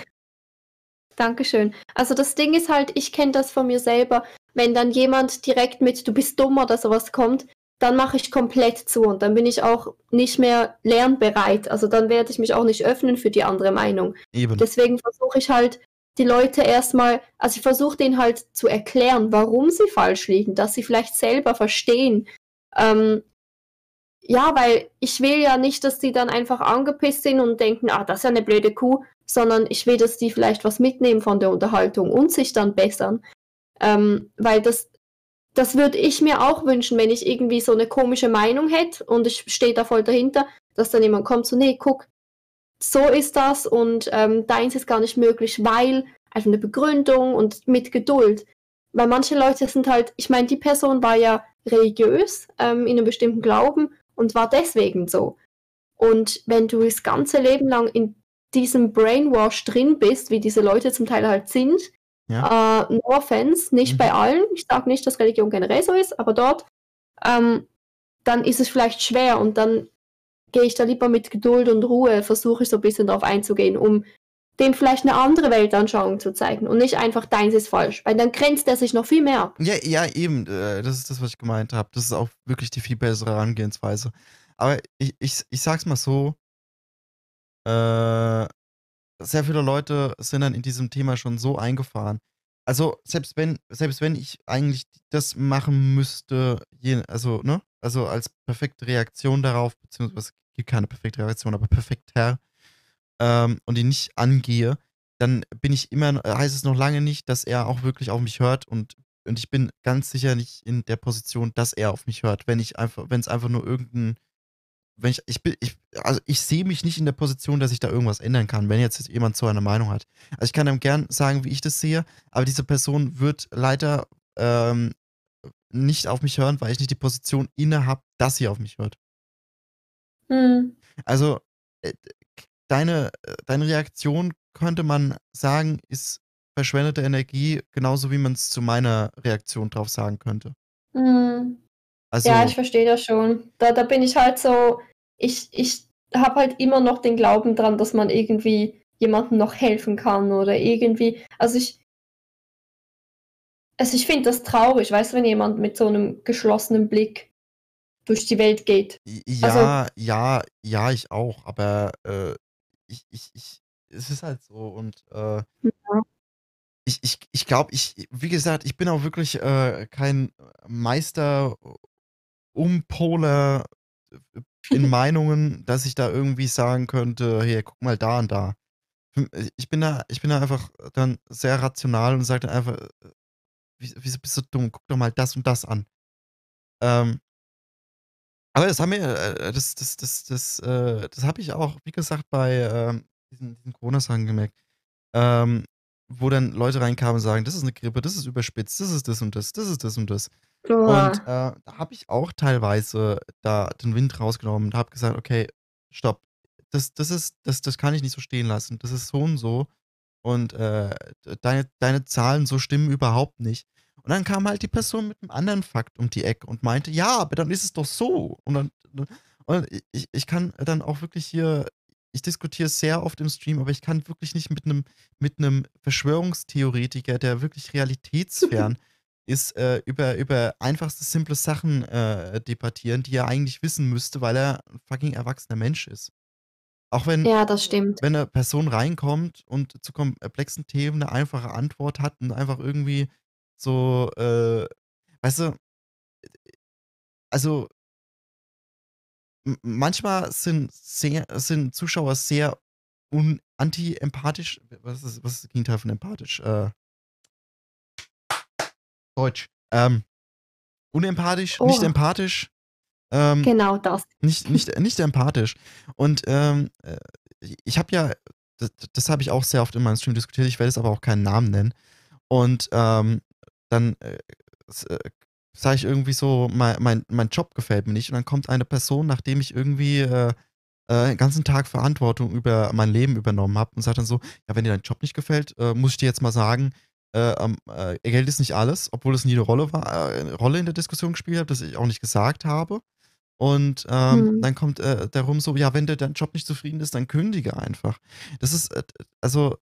Dankeschön. Also das Ding ist halt, ich kenne das von mir selber. Wenn dann jemand direkt mit du bist dumm oder sowas kommt, dann mache ich komplett zu und dann bin ich auch nicht mehr lernbereit. Also dann werde ich mich auch nicht öffnen für die andere Meinung. Eben. Deswegen versuche ich halt die Leute erstmal, also ich versuche denen halt zu erklären, warum sie falsch liegen, dass sie vielleicht selber verstehen. Ähm, ja, weil ich will ja nicht, dass die dann einfach angepisst sind und denken, ah, das ist ja eine blöde Kuh, sondern ich will, dass die vielleicht was mitnehmen von der Unterhaltung und sich dann bessern. Ähm, weil das, das würde ich mir auch wünschen, wenn ich irgendwie so eine komische Meinung hätte und ich stehe da voll dahinter, dass dann jemand kommt, so, nee, guck, so ist das und ähm, deins ist gar nicht möglich, weil einfach eine Begründung und mit Geduld. Weil manche Leute sind halt, ich meine, die Person war ja religiös ähm, in einem bestimmten Glauben und war deswegen so. Und wenn du das ganze Leben lang in diesem Brainwash drin bist, wie diese Leute zum Teil halt sind, ja. äh, no offense, nicht mhm. bei allen, ich sage nicht, dass Religion generell so ist, aber dort, ähm, dann ist es vielleicht schwer und dann gehe ich da lieber mit Geduld und Ruhe, versuche ich so ein bisschen darauf einzugehen, um dem vielleicht eine andere Weltanschauung zu zeigen und nicht einfach deins ist falsch, weil dann grenzt er sich noch viel mehr. Ja, ja, eben, äh, das ist das, was ich gemeint habe. Das ist auch wirklich die viel bessere Herangehensweise. Aber ich, ich, ich sag's mal so, äh, sehr viele Leute sind dann in diesem Thema schon so eingefahren. Also, selbst wenn, selbst wenn ich eigentlich das machen müsste, also, ne, also als perfekte Reaktion darauf, beziehungsweise es gibt keine perfekte Reaktion, aber perfekter, ähm, und ihn nicht angehe, dann bin ich immer, heißt es noch lange nicht, dass er auch wirklich auf mich hört und, und ich bin ganz sicher nicht in der Position, dass er auf mich hört, wenn ich einfach, wenn es einfach nur irgendein, wenn ich, ich bin, ich, also ich sehe mich nicht in der Position, dass ich da irgendwas ändern kann, wenn jetzt jemand so eine Meinung hat. Also ich kann ihm gern sagen, wie ich das sehe, aber diese Person wird leider ähm, nicht auf mich hören, weil ich nicht die Position inne habe, dass sie auf mich hört. Mhm. Also, äh, deine, äh, deine Reaktion könnte man sagen, ist verschwendete Energie, genauso wie man es zu meiner Reaktion drauf sagen könnte. Mhm. Also, ja, ich verstehe das schon. Da, da bin ich halt so, ich, ich habe halt immer noch den Glauben dran, dass man irgendwie jemandem noch helfen kann oder irgendwie, also ich, also ich finde das traurig, weißt du, wenn jemand mit so einem geschlossenen Blick durch die Welt geht. Ja, also, ja, ja, ich auch, aber äh, ich, ich, ich, es ist halt so und äh, ja. ich, ich, ich glaube, ich, wie gesagt, ich bin auch wirklich äh, kein Meister Umpoler äh, in (laughs) Meinungen, dass ich da irgendwie sagen könnte, hey, guck mal da und da. Ich bin da, ich bin da einfach dann sehr rational und sage dann einfach, äh, wieso bist du dumm? Guck doch mal das und das an. Ähm, aber das haben wir, äh, das, das, das, das, äh, das habe ich auch, wie gesagt, bei ähm, diesen, diesen Corona-Sachen gemerkt. Ähm, wo dann Leute reinkamen und sagen, das ist eine Grippe, das ist überspitzt, das ist das und das, das ist das und das. Und äh, da habe ich auch teilweise da den Wind rausgenommen und habe gesagt, okay, stopp, das, das ist, das, das kann ich nicht so stehen lassen. Das ist so und so. Und äh, deine, deine Zahlen so stimmen überhaupt nicht. Und dann kam halt die Person mit einem anderen Fakt um die Ecke und meinte, ja, aber dann ist es doch so. Und dann, und ich, ich kann dann auch wirklich hier, ich diskutiere sehr oft im Stream, aber ich kann wirklich nicht mit einem mit einem Verschwörungstheoretiker, der wirklich realitätsfern (laughs) ist, äh, über, über einfachste, simple Sachen äh, debattieren, die er eigentlich wissen müsste, weil er ein fucking erwachsener Mensch ist. Auch wenn, Ja, das stimmt. wenn eine Person reinkommt und zu komplexen Themen eine einfache Antwort hat und einfach irgendwie so, äh, weißt du, also manchmal sind, sehr, sind Zuschauer sehr anti-empathisch. Was ist, was ist das Gegenteil von empathisch? Äh, Deutsch. Ähm, unempathisch, oh. nicht empathisch. Ähm, genau das. Nicht, nicht, nicht empathisch. Und ähm, äh, ich habe ja, das, das habe ich auch sehr oft in meinem Stream diskutiert, ich werde es aber auch keinen Namen nennen. Und ähm, dann äh, äh, sage ich irgendwie so, mein, mein, mein Job gefällt mir nicht. Und dann kommt eine Person, nachdem ich irgendwie äh, äh, den ganzen Tag Verantwortung über mein Leben übernommen habe und sagt dann so, ja, wenn dir dein Job nicht gefällt, äh, muss ich dir jetzt mal sagen, äh, ähm, äh, Geld ist nicht alles, obwohl es nie eine Rolle war, eine Rolle in der Diskussion gespielt hat, das ich auch nicht gesagt habe. Und ähm, hm. dann kommt darum so, ja, wenn dir dein Job nicht zufrieden ist, dann kündige einfach. Das ist, also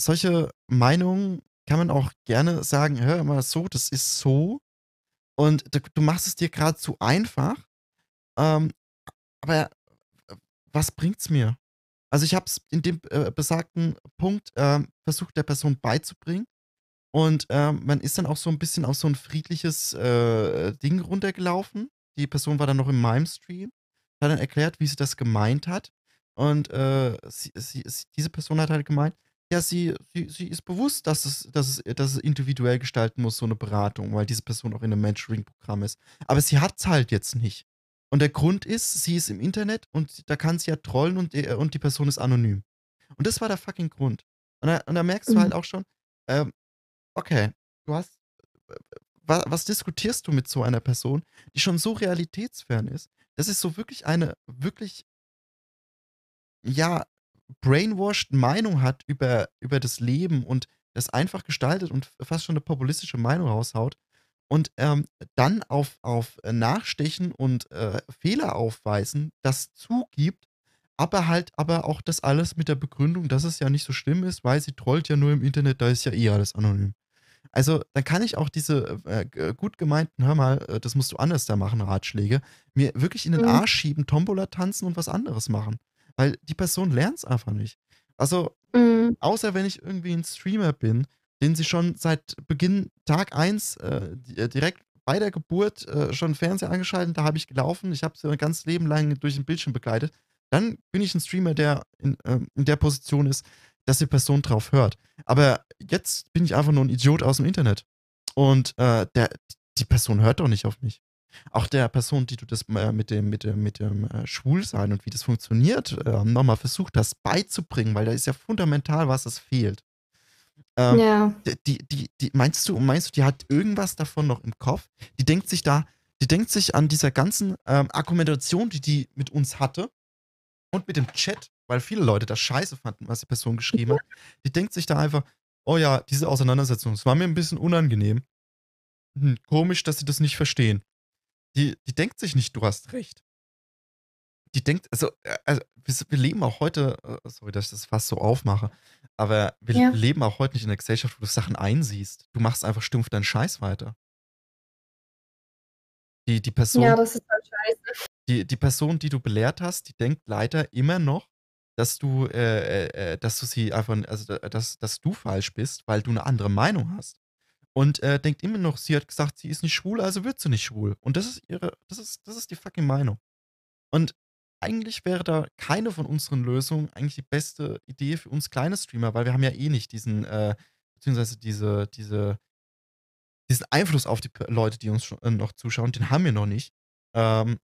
solche Meinungen kann man auch gerne sagen, hör mal so, das ist so. Und du, machst es dir gerade zu einfach. Ähm, aber was bringt's mir? Also ich habe es in dem äh, besagten Punkt äh, versucht, der Person beizubringen. Und ähm, man ist dann auch so ein bisschen auf so ein friedliches äh, Ding runtergelaufen. Die Person war dann noch in meinem Stream, hat dann erklärt, wie sie das gemeint hat. Und äh, sie, sie, diese Person hat halt gemeint, ja, sie, sie, sie ist bewusst, dass es, dass, es, dass es individuell gestalten muss, so eine Beratung, weil diese Person auch in einem Mentoring-Programm ist. Aber sie hat es halt jetzt nicht. Und der Grund ist, sie ist im Internet und da kann sie ja trollen und, die- und die Person ist anonym. Und das war der fucking Grund. Und da, und da merkst du halt Mhm. auch schon, ähm, okay, du hast, was, was diskutierst du mit so einer Person, die schon so realitätsfern ist? Das ist so wirklich eine, wirklich, ja, brainwashed Meinung hat über, über das Leben und das einfach gestaltet und fast schon eine populistische Meinung raushaut und ähm, dann auf, auf äh, Nachstechen und äh, Fehler aufweisen, das zugibt, aber halt aber auch das alles mit der Begründung, dass es ja nicht so schlimm ist, weil sie trollt ja nur im Internet, da ist ja eh alles anonym. Also, dann kann ich auch diese äh, g- gut gemeinten, hör mal, äh, das musst du anders da machen, Ratschläge, mir wirklich in den Mhm. Arsch schieben, Tombola tanzen und was anderes machen. Weil die Person lernt es einfach nicht. Also, Mhm. außer wenn ich irgendwie ein Streamer bin, den sie schon seit Beginn Tag 1 äh, äh, direkt bei der Geburt äh, schon Fernseher angeschaltet, da habe ich gelaufen, ich habe sie mein ganzes Leben lang durch den Bildschirm begleitet, dann bin ich ein Streamer, der in, ähm, in der Position ist, dass die Person drauf hört. Aber jetzt bin ich einfach nur ein Idiot aus dem Internet. Und äh, der, die Person hört doch nicht auf mich. Auch der Person, die du das äh, mit dem, mit dem, mit dem äh, Schwulsein und wie das funktioniert, äh, nochmal versucht hast beizubringen, weil da ist ja fundamental was, das fehlt. Ähm, Ja. die, die, die, meinst du, meinst du, die hat irgendwas davon noch im Kopf? Die denkt sich da, die denkt sich an dieser ganzen ähm, Argumentation, die die mit uns hatte und mit dem Chat, weil viele Leute das scheiße fanden, was die Person geschrieben hat. (laughs) Die denkt sich da einfach, oh ja, diese Auseinandersetzung, es war mir ein bisschen unangenehm. Hm, komisch, dass sie das nicht verstehen. Die, die denkt sich nicht, du hast recht. Die denkt, also, äh, also wir, leben auch heute, äh, sorry, dass ich das fast so aufmache, aber wir Ja. leben auch heute nicht in einer Gesellschaft, wo du Sachen einsiehst. Du machst einfach stumpf deinen Scheiß weiter. Die, die Person, Ja, das ist halt scheiße. die, die Person, die du belehrt hast, die denkt leider immer noch, dass du, äh, äh, äh, dass du sie einfach, also da- dass, dass du falsch bist, weil du eine andere Meinung hast. Und äh, denkt immer noch, sie hat gesagt, sie ist nicht schwul, also wird sie nicht schwul. Und das ist ihre, das ist, das ist die fucking Meinung. Und eigentlich wäre da keine von unseren Lösungen eigentlich die beste Idee für uns kleine Streamer, weil wir haben ja eh nicht diesen, äh, beziehungsweise diese, diese, diesen Einfluss auf die Leute, die uns äh, noch zuschauen, den haben wir noch nicht. Ähm,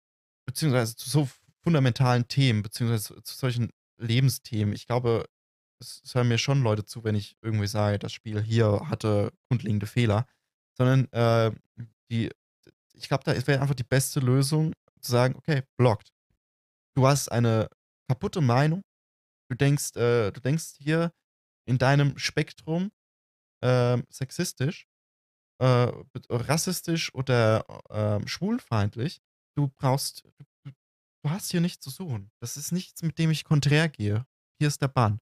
beziehungsweise zu so fundamentalen Themen, beziehungsweise zu solchen Lebensthemen. Ich glaube, es, hören mir schon Leute zu, wenn ich irgendwie sage, das Spiel hier hatte grundlegende Fehler. Sondern äh, die, ich glaube, da wäre einfach die beste Lösung, zu sagen, okay, blockt. Du hast eine kaputte Meinung. Du denkst, äh, du denkst hier in deinem Spektrum ähm, sexistisch, äh, be- rassistisch oder ähm, schwulfeindlich. Du brauchst, du, du hast hier nichts zu suchen. Das ist nichts, mit dem ich konträr gehe. Hier ist der Bann.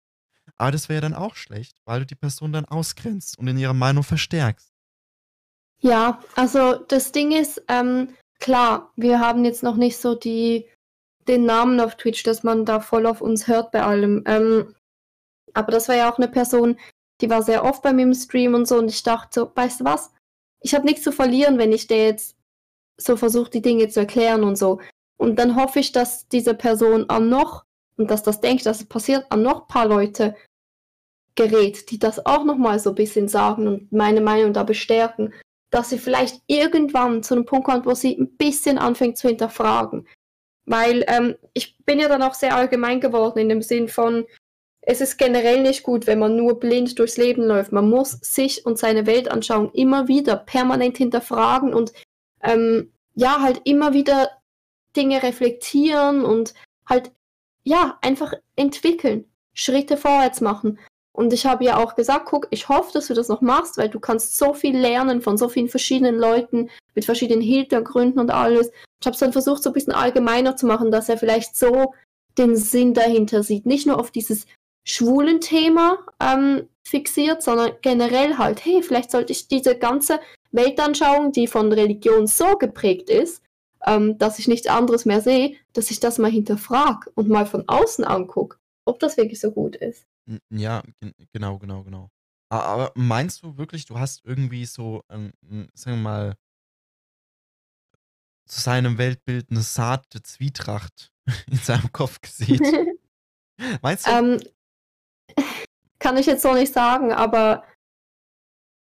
Aber das wäre dann auch schlecht, weil du die Person dann ausgrenzt und in ihrer Meinung verstärkst. Ja, also das Ding ist, ähm, klar, wir haben jetzt noch nicht so die, den Namen auf Twitch, dass man da voll auf uns hört bei allem. Ähm, aber das war ja auch eine Person, die war sehr oft bei mir im Stream und so und ich dachte so, weißt du was? Ich habe nichts zu verlieren, wenn ich dir jetzt so versuche, die Dinge zu erklären und so. Und dann hoffe ich, dass diese Person an noch, und dass das denkt, dass es passiert, an noch ein paar Leute gerät, die das auch nochmal so ein bisschen sagen und meine Meinung da bestärken, dass sie vielleicht irgendwann zu einem Punkt kommt, wo sie ein bisschen anfängt zu hinterfragen. Weil ähm, ich bin ja dann auch sehr allgemein geworden in dem Sinn von, es ist generell nicht gut, wenn man nur blind durchs Leben läuft. Man muss sich und seine Weltanschauung immer wieder permanent hinterfragen und ähm, ja, halt immer wieder Dinge reflektieren und halt, ja, einfach entwickeln, Schritte vorwärts machen. Und ich habe ja auch gesagt, guck, ich hoffe, dass du das noch machst, weil du kannst so viel lernen von so vielen verschiedenen Leuten mit verschiedenen Hintergründen und alles. Ich habe es dann versucht, so ein bisschen allgemeiner zu machen, dass er vielleicht so den Sinn dahinter sieht. Nicht nur auf dieses schwulen Thema ähm, fixiert, sondern generell halt, hey, vielleicht sollte ich diese ganze Weltanschauung, die von Religion so geprägt ist, ähm, dass ich nichts anderes mehr sehe, dass ich das mal hinterfrag und mal von außen angucke, ob das wirklich so gut ist. Ja, gen- genau, genau, genau. Aber meinst du wirklich, du hast irgendwie so, ähm, sagen wir mal, zu seinem Weltbild eine Saat der Zwietracht (laughs) in seinem Kopf gesät? (laughs) Meinst du? ähm, kann ich jetzt so nicht sagen, aber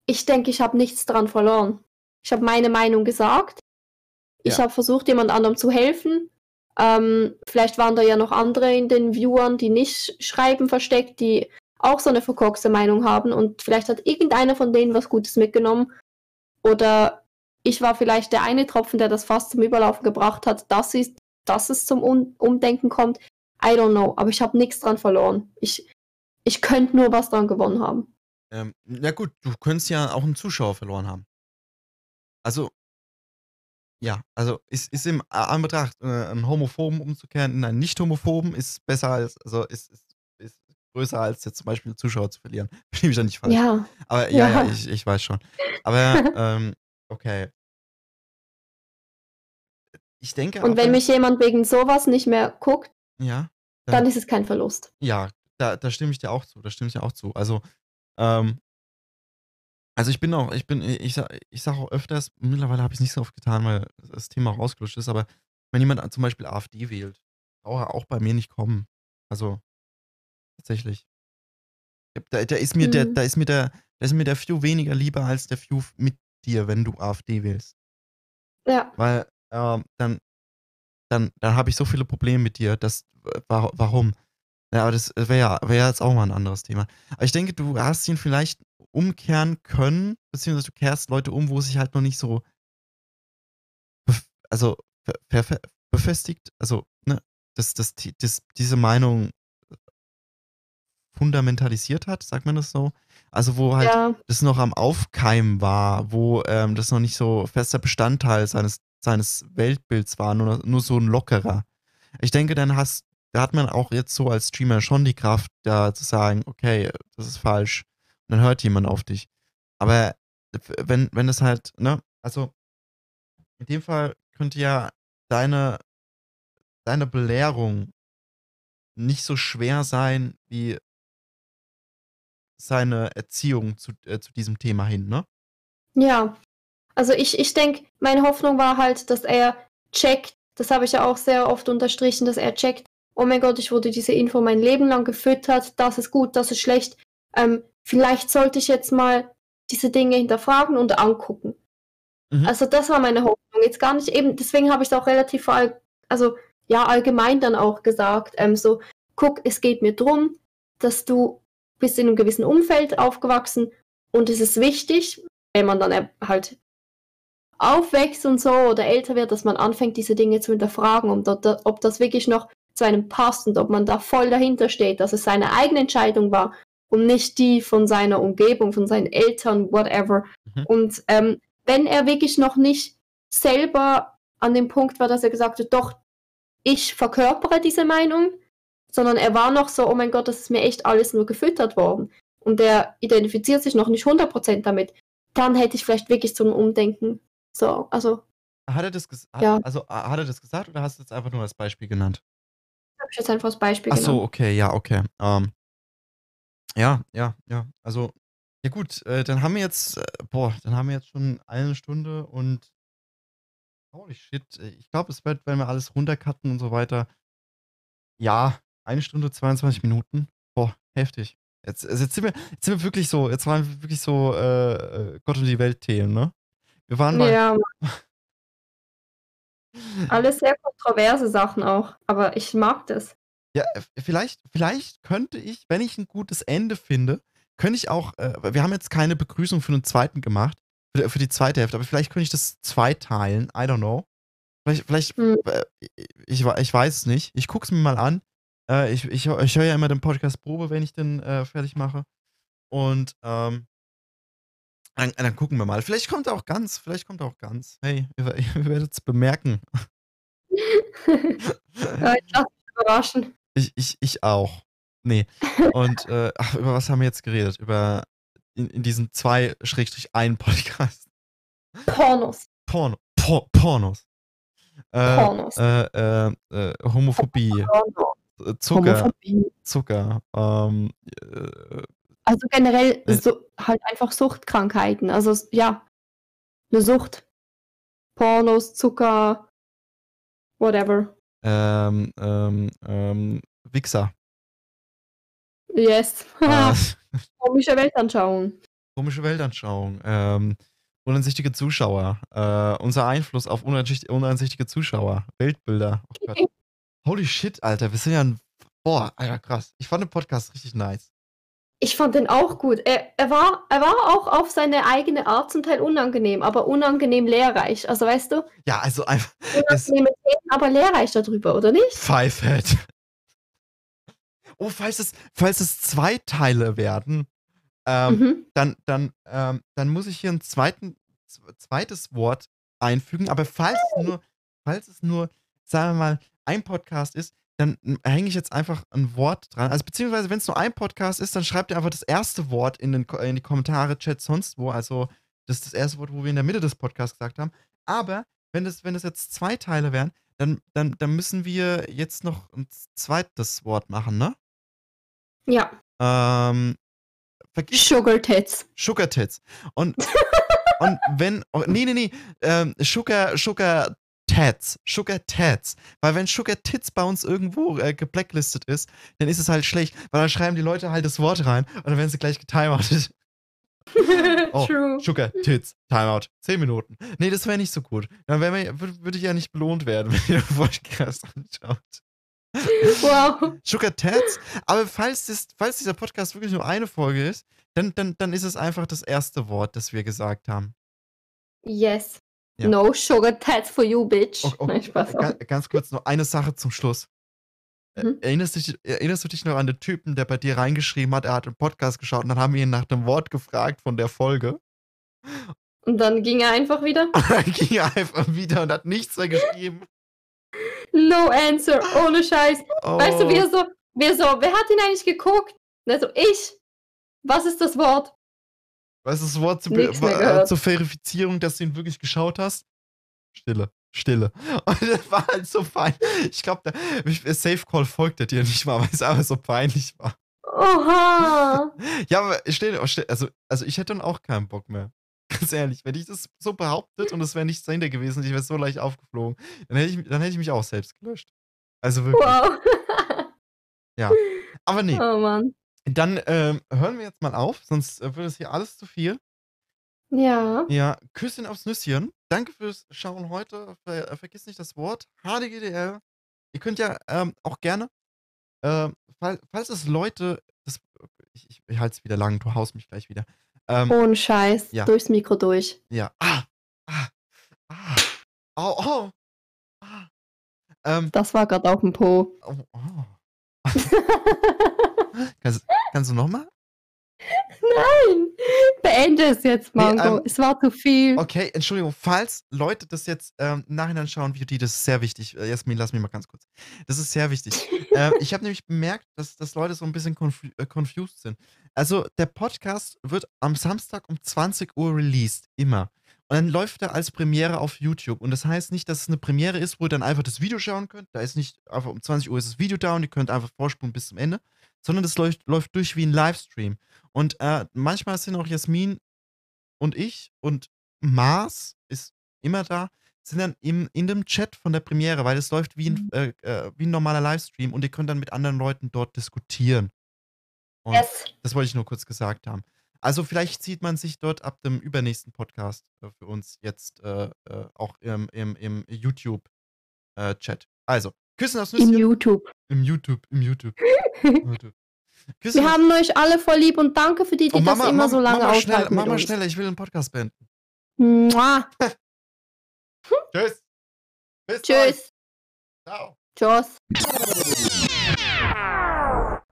ich denke, ich habe nichts dran verloren. Ich habe meine Meinung gesagt. Ich Ja. habe versucht, jemand anderem zu helfen. Ähm, vielleicht waren da ja noch andere in den Viewern, die nicht schreiben versteckt, die auch so eine verkorkste Meinung haben und vielleicht hat irgendeiner von denen was Gutes mitgenommen. Oder ich war vielleicht der eine Tropfen, der das fast zum Überlaufen gebracht hat, dass es, dass es zum Un Umdenken kommt. I don't know, aber ich habe nichts dran verloren. Ich, ich könnte nur was dran gewonnen haben. Ähm, ja gut, du könntest ja auch einen Zuschauer verloren haben. Also, ja, also ist, ist im Anbetracht, äh, einen Homophoben umzukehren in einen Nicht-Homophoben ist besser als, also ist, ist, ist größer als jetzt zum Beispiel Zuschauer zu verlieren. (laughs) Verstehe mich da nicht falsch. Ja, Aber ja, ja, Ja. ich, ich weiß schon. Aber (laughs) ähm, okay. Ich denke und wenn mich jemand wegen sowas nicht mehr guckt, ja, dann ist es kein Verlust. ja, da, da stimme ich dir auch zu. Da stimme ich dir auch zu. Also, ähm, also ich bin auch, ich bin, ich, sag- ich sage auch öfters, mittlerweile habe ich es nicht so oft getan, weil das Thema auch rausgelutscht ist, aber wenn jemand zum Beispiel AfD wählt, braucht er auch bei mir nicht kommen. Also, tatsächlich. Da, da ist mir der, Mhm. da ist mir der, da ist mir der View weniger lieber als der View mit dir, wenn du AfD wählst. Ja, Weil ähm, dann, dann, dann habe ich so viele Probleme mit dir. Das, wa- warum? Ja, aber das wäre ja wär jetzt auch mal ein anderes Thema. Aber ich denke, du hast ihn vielleicht umkehren können, beziehungsweise du kehrst Leute um, wo sich halt noch nicht so, also befestigt, also, ne, dass das, das, diese Meinung fundamentalisiert hat, sagt man das so? Also, wo halt ja, das noch am Aufkeimen war, wo ähm, das noch nicht so fester Bestandteil seines, seines Weltbilds war, nur, nur so ein lockerer. Ich denke, dann hast, da hat man auch jetzt so als Streamer schon die Kraft, da zu sagen, okay, das ist falsch. Dann hört jemand auf dich. Aber wenn, wenn das halt, ne, also in dem Fall könnte ja deine, deine Belehrung nicht so schwer sein wie seine Erziehung zu, äh, zu diesem Thema hin, ne? ja. Also ich, ich denke, meine Hoffnung war halt, dass er checkt, das habe ich ja auch sehr oft unterstrichen, dass er checkt, oh mein Gott, ich wurde diese Info mein Leben lang gefüttert, das ist gut, das ist schlecht. Ähm, vielleicht sollte ich jetzt mal diese Dinge hinterfragen und angucken. Mhm. Also das war meine Hoffnung. Jetzt gar nicht eben, deswegen habe ich es auch relativ all, also ja, allgemein dann auch gesagt. Ähm, so, guck, es geht mir drum, dass du bist in einem gewissen Umfeld aufgewachsen und es ist wichtig, wenn man dann äh, halt aufwächst und so oder älter wird, dass man anfängt, diese Dinge zu hinterfragen, um dort, ob das wirklich noch zu einem passt und ob man da voll dahinter steht, dass es seine eigene Entscheidung war und nicht die von seiner Umgebung, von seinen Eltern, whatever. Mhm. Und ähm, wenn er wirklich noch nicht selber an dem Punkt war, dass er gesagt hat, doch, ich verkörpere diese Meinung, sondern er war noch so, oh mein Gott, das ist mir echt alles nur gefüttert worden. Und er identifiziert sich noch nicht 100% damit. Dann hätte ich vielleicht wirklich so ein Umdenken. So, also, Hat er das ges Ja. also hat er das gesagt oder hast du jetzt einfach nur als Beispiel genannt? habe ich jetzt einfach als Beispiel Ach so, okay, ja, okay. Ähm, ja, ja, ja. Also, ja gut, äh, dann haben wir jetzt, äh, boah, dann haben wir jetzt schon eine Stunde und holy shit, äh, ich glaube, es wird, wenn wir alles runtercutten und so weiter, ja, eine Stunde 22 Minuten. Boah, heftig. Jetzt, also jetzt sind wir, jetzt sind wir wirklich so, jetzt waren wir wirklich so äh, äh, Gott und die Welt Themen, ne? Wir waren mal. Ja, (laughs) alles sehr kontroverse Sachen auch. Aber ich mag das. Ja, äh, vielleicht, vielleicht könnte ich, wenn ich ein gutes Ende finde, könnte ich auch, äh, wir haben jetzt keine Begrüßung für den zweiten gemacht, für, für die zweite Hälfte, aber vielleicht könnte ich das zweiteilen, I don't know. Vielleicht, vielleicht, Hm. äh, ich, ich weiß es nicht. Ich gucke es mir mal an. Äh, ich ich, ich höre ja immer den Podcast Probe, wenn ich den äh, fertig mache. Und ähm, dann, dann gucken wir mal. Vielleicht kommt er auch ganz, vielleicht kommt er auch ganz. Hey, ihr, (laughs) ihr werdet es bemerken. (laughs) ich lasse mich überraschen. Ich, ich, ich auch. Nee. Und (laughs) äh, ach, über was haben wir jetzt geredet? Über in, in diesen zwei (laughs) Schrägstrich ein Podcast. Pornos. Porno. Por Pornos. Äh, Pornos. Äh, äh, äh, Homophobie. Porno. äh, Zucker. Homophobie. Zucker. Ähm, äh, Also generell so, halt einfach Suchtkrankheiten. Also ja, eine Sucht. Pornos, Zucker, whatever. Ähm, ähm, ähm, Wichser. Yes. Äh, (laughs) (laughs) Komische Weltanschauung. komische Weltanschauung. Ähm, uneinsichtige Zuschauer. Äh, unser Einfluss auf uneinsicht- uneinsichtige Zuschauer. Weltbilder. Oh. (laughs) Holy shit, Alter. Wir sind ja ein. Boah, Alter, krass. Ich fand den Podcast richtig nice. Ich fand den auch gut. Er, er, war, er war auch auf seine eigene Art zum Teil unangenehm, aber unangenehm lehrreich. Also weißt du, Ja, also einfach. Es, unangenehme Themen, aber lehrreich darüber, oder nicht? Fivehead. Oh, falls es, falls es zwei Teile werden, ähm, Mhm. dann, dann, ähm, dann muss ich hier ein zweiten, zweites Wort einfügen. Aber falls es nur, falls es nur, sagen wir mal, ein Podcast ist, dann hänge ich jetzt einfach ein Wort dran. Also beziehungsweise, wenn es nur ein Podcast ist, dann schreibt ihr einfach das erste Wort in, den, in die Kommentare, Chat, sonst wo. Also das ist das erste Wort, wo wir in der Mitte des Podcasts gesagt haben. Aber wenn das, wenn das jetzt zwei Teile wären, dann, dann, dann müssen wir jetzt noch ein zweites Wort machen, ne? Ja. Ähm, Sugar Tits. Sugar Tits. Und, und wenn, oh, nee, nee, nee, ähm, Sugar, Sugar Tats, Sugar Tats. Weil wenn Sugar Tits bei uns irgendwo äh, geblacklistet ist, dann ist es halt schlecht, weil dann schreiben die Leute halt das Wort rein und dann werden sie gleich getimeoutet. (laughs) Oh, True. Sugar Tits, Timeout, 10 Minuten. Nee, das wäre nicht so gut. Dann würde würd ich ja nicht belohnt werden, (laughs) wenn ihr den Podcast anschaut. Wow. Sugar Tats. Aber falls, das, falls dieser Podcast wirklich nur eine Folge ist, dann, dann, dann ist es einfach das erste Wort, das wir gesagt haben. Yes. Ja. No Sugar Tits for you, bitch. Oh, oh, Nein, Spaß. Ga- Ganz kurz noch eine Sache zum Schluss. Ä- Mhm. Erinnerst, dich, erinnerst du dich noch an den Typen, der bei dir reingeschrieben hat, er hat einen Podcast geschaut und dann haben wir ihn nach dem Wort gefragt von der Folge? Und dann ging er einfach wieder. Und (laughs) dann ging er einfach wieder und hat nichts mehr geschrieben. No answer. Ohne Scheiß. Oh. Weißt du, wie er so, wie er so, wer hat ihn eigentlich geguckt? Und er so, ich. Was ist das Wort? Was ist das Wort mehr äh, zur Verifizierung, dass du ihn wirklich geschaut hast? Stille. Stille. (laughs) Und das war halt so fein. Ich glaube, Safe Call folgte dir nicht mal, weil es einfach so peinlich war. Oha. (laughs) Ja, aber stell, also, also ich hätte dann auch keinen Bock mehr. (laughs) Ganz ehrlich, wenn ich das so behauptet und es wäre nichts dahinter gewesen, ich wäre so leicht aufgeflogen, dann hätte, ich, dann hätte ich mich auch selbst gelöscht. Also wirklich. Wow. Aber nee, Oh Mann. Dann ähm, hören wir jetzt mal auf, sonst äh, wird es hier alles zu viel. Ja. Ja, Küsschen aufs Nüsschen. Danke fürs Schauen heute. Ver äh, vergiss nicht das Wort. HDGDL. Ihr könnt ja ähm, auch gerne, ähm, fall, falls es Leute, das, ich, ich, ich halte es wieder lang, du haust mich gleich wieder. Ähm, Ohne Scheiß. Ja. Durchs Mikro durch. Ja. Ah, ah, ah. Au, au. Ah. Ähm, Das war gerade auf dem Po. oh, (laughs) oh. Kannst, kannst du nochmal? Nein. Beende es jetzt, Mango. ähm, es war zu viel. Okay, Entschuldigung, falls Leute das jetzt ähm, im Nachhinein schauen, wie die, das ist sehr wichtig. Äh, Jasmin, lass mich mal ganz kurz. Das ist sehr wichtig. (laughs) ähm, ich habe nämlich bemerkt, dass, dass Leute so ein bisschen confu äh, confused sind. Also, der Podcast wird am Samstag um 20 Uhr released, immer. Und dann läuft er als Premiere auf YouTube. Und das heißt nicht, dass es eine Premiere ist, wo ihr dann einfach das Video schauen könnt. Da ist nicht einfach um 20 Uhr ist das Video da und ihr könnt einfach vorspulen bis zum Ende. Sondern das läuft, läuft durch wie ein Livestream. Und äh, manchmal sind auch Jasmin und ich und Mars ist immer da, sind dann im, in dem Chat von der Premiere, weil es läuft wie ein, äh, äh, wie ein normaler Livestream und ihr könnt dann mit anderen Leuten dort diskutieren. Und Yes. das wollte ich nur kurz gesagt haben. Also vielleicht sieht man sich dort ab dem übernächsten Podcast äh, für uns jetzt äh, äh, auch im, im, im YouTube-Chat. also, Küssen aufs Im Nüsschen. YouTube. Im YouTube, im YouTube. YouTube. (laughs) Küssen Wir aufs- haben euch alle voll lieb und danke für die, die Oh, das immer so lange Mama, schnell, aushalten Mama uns. schneller, ich will den Podcast beenden. Mua. (laughs) Tschüss. Bis. Tschüss. Ciao. Tschüss.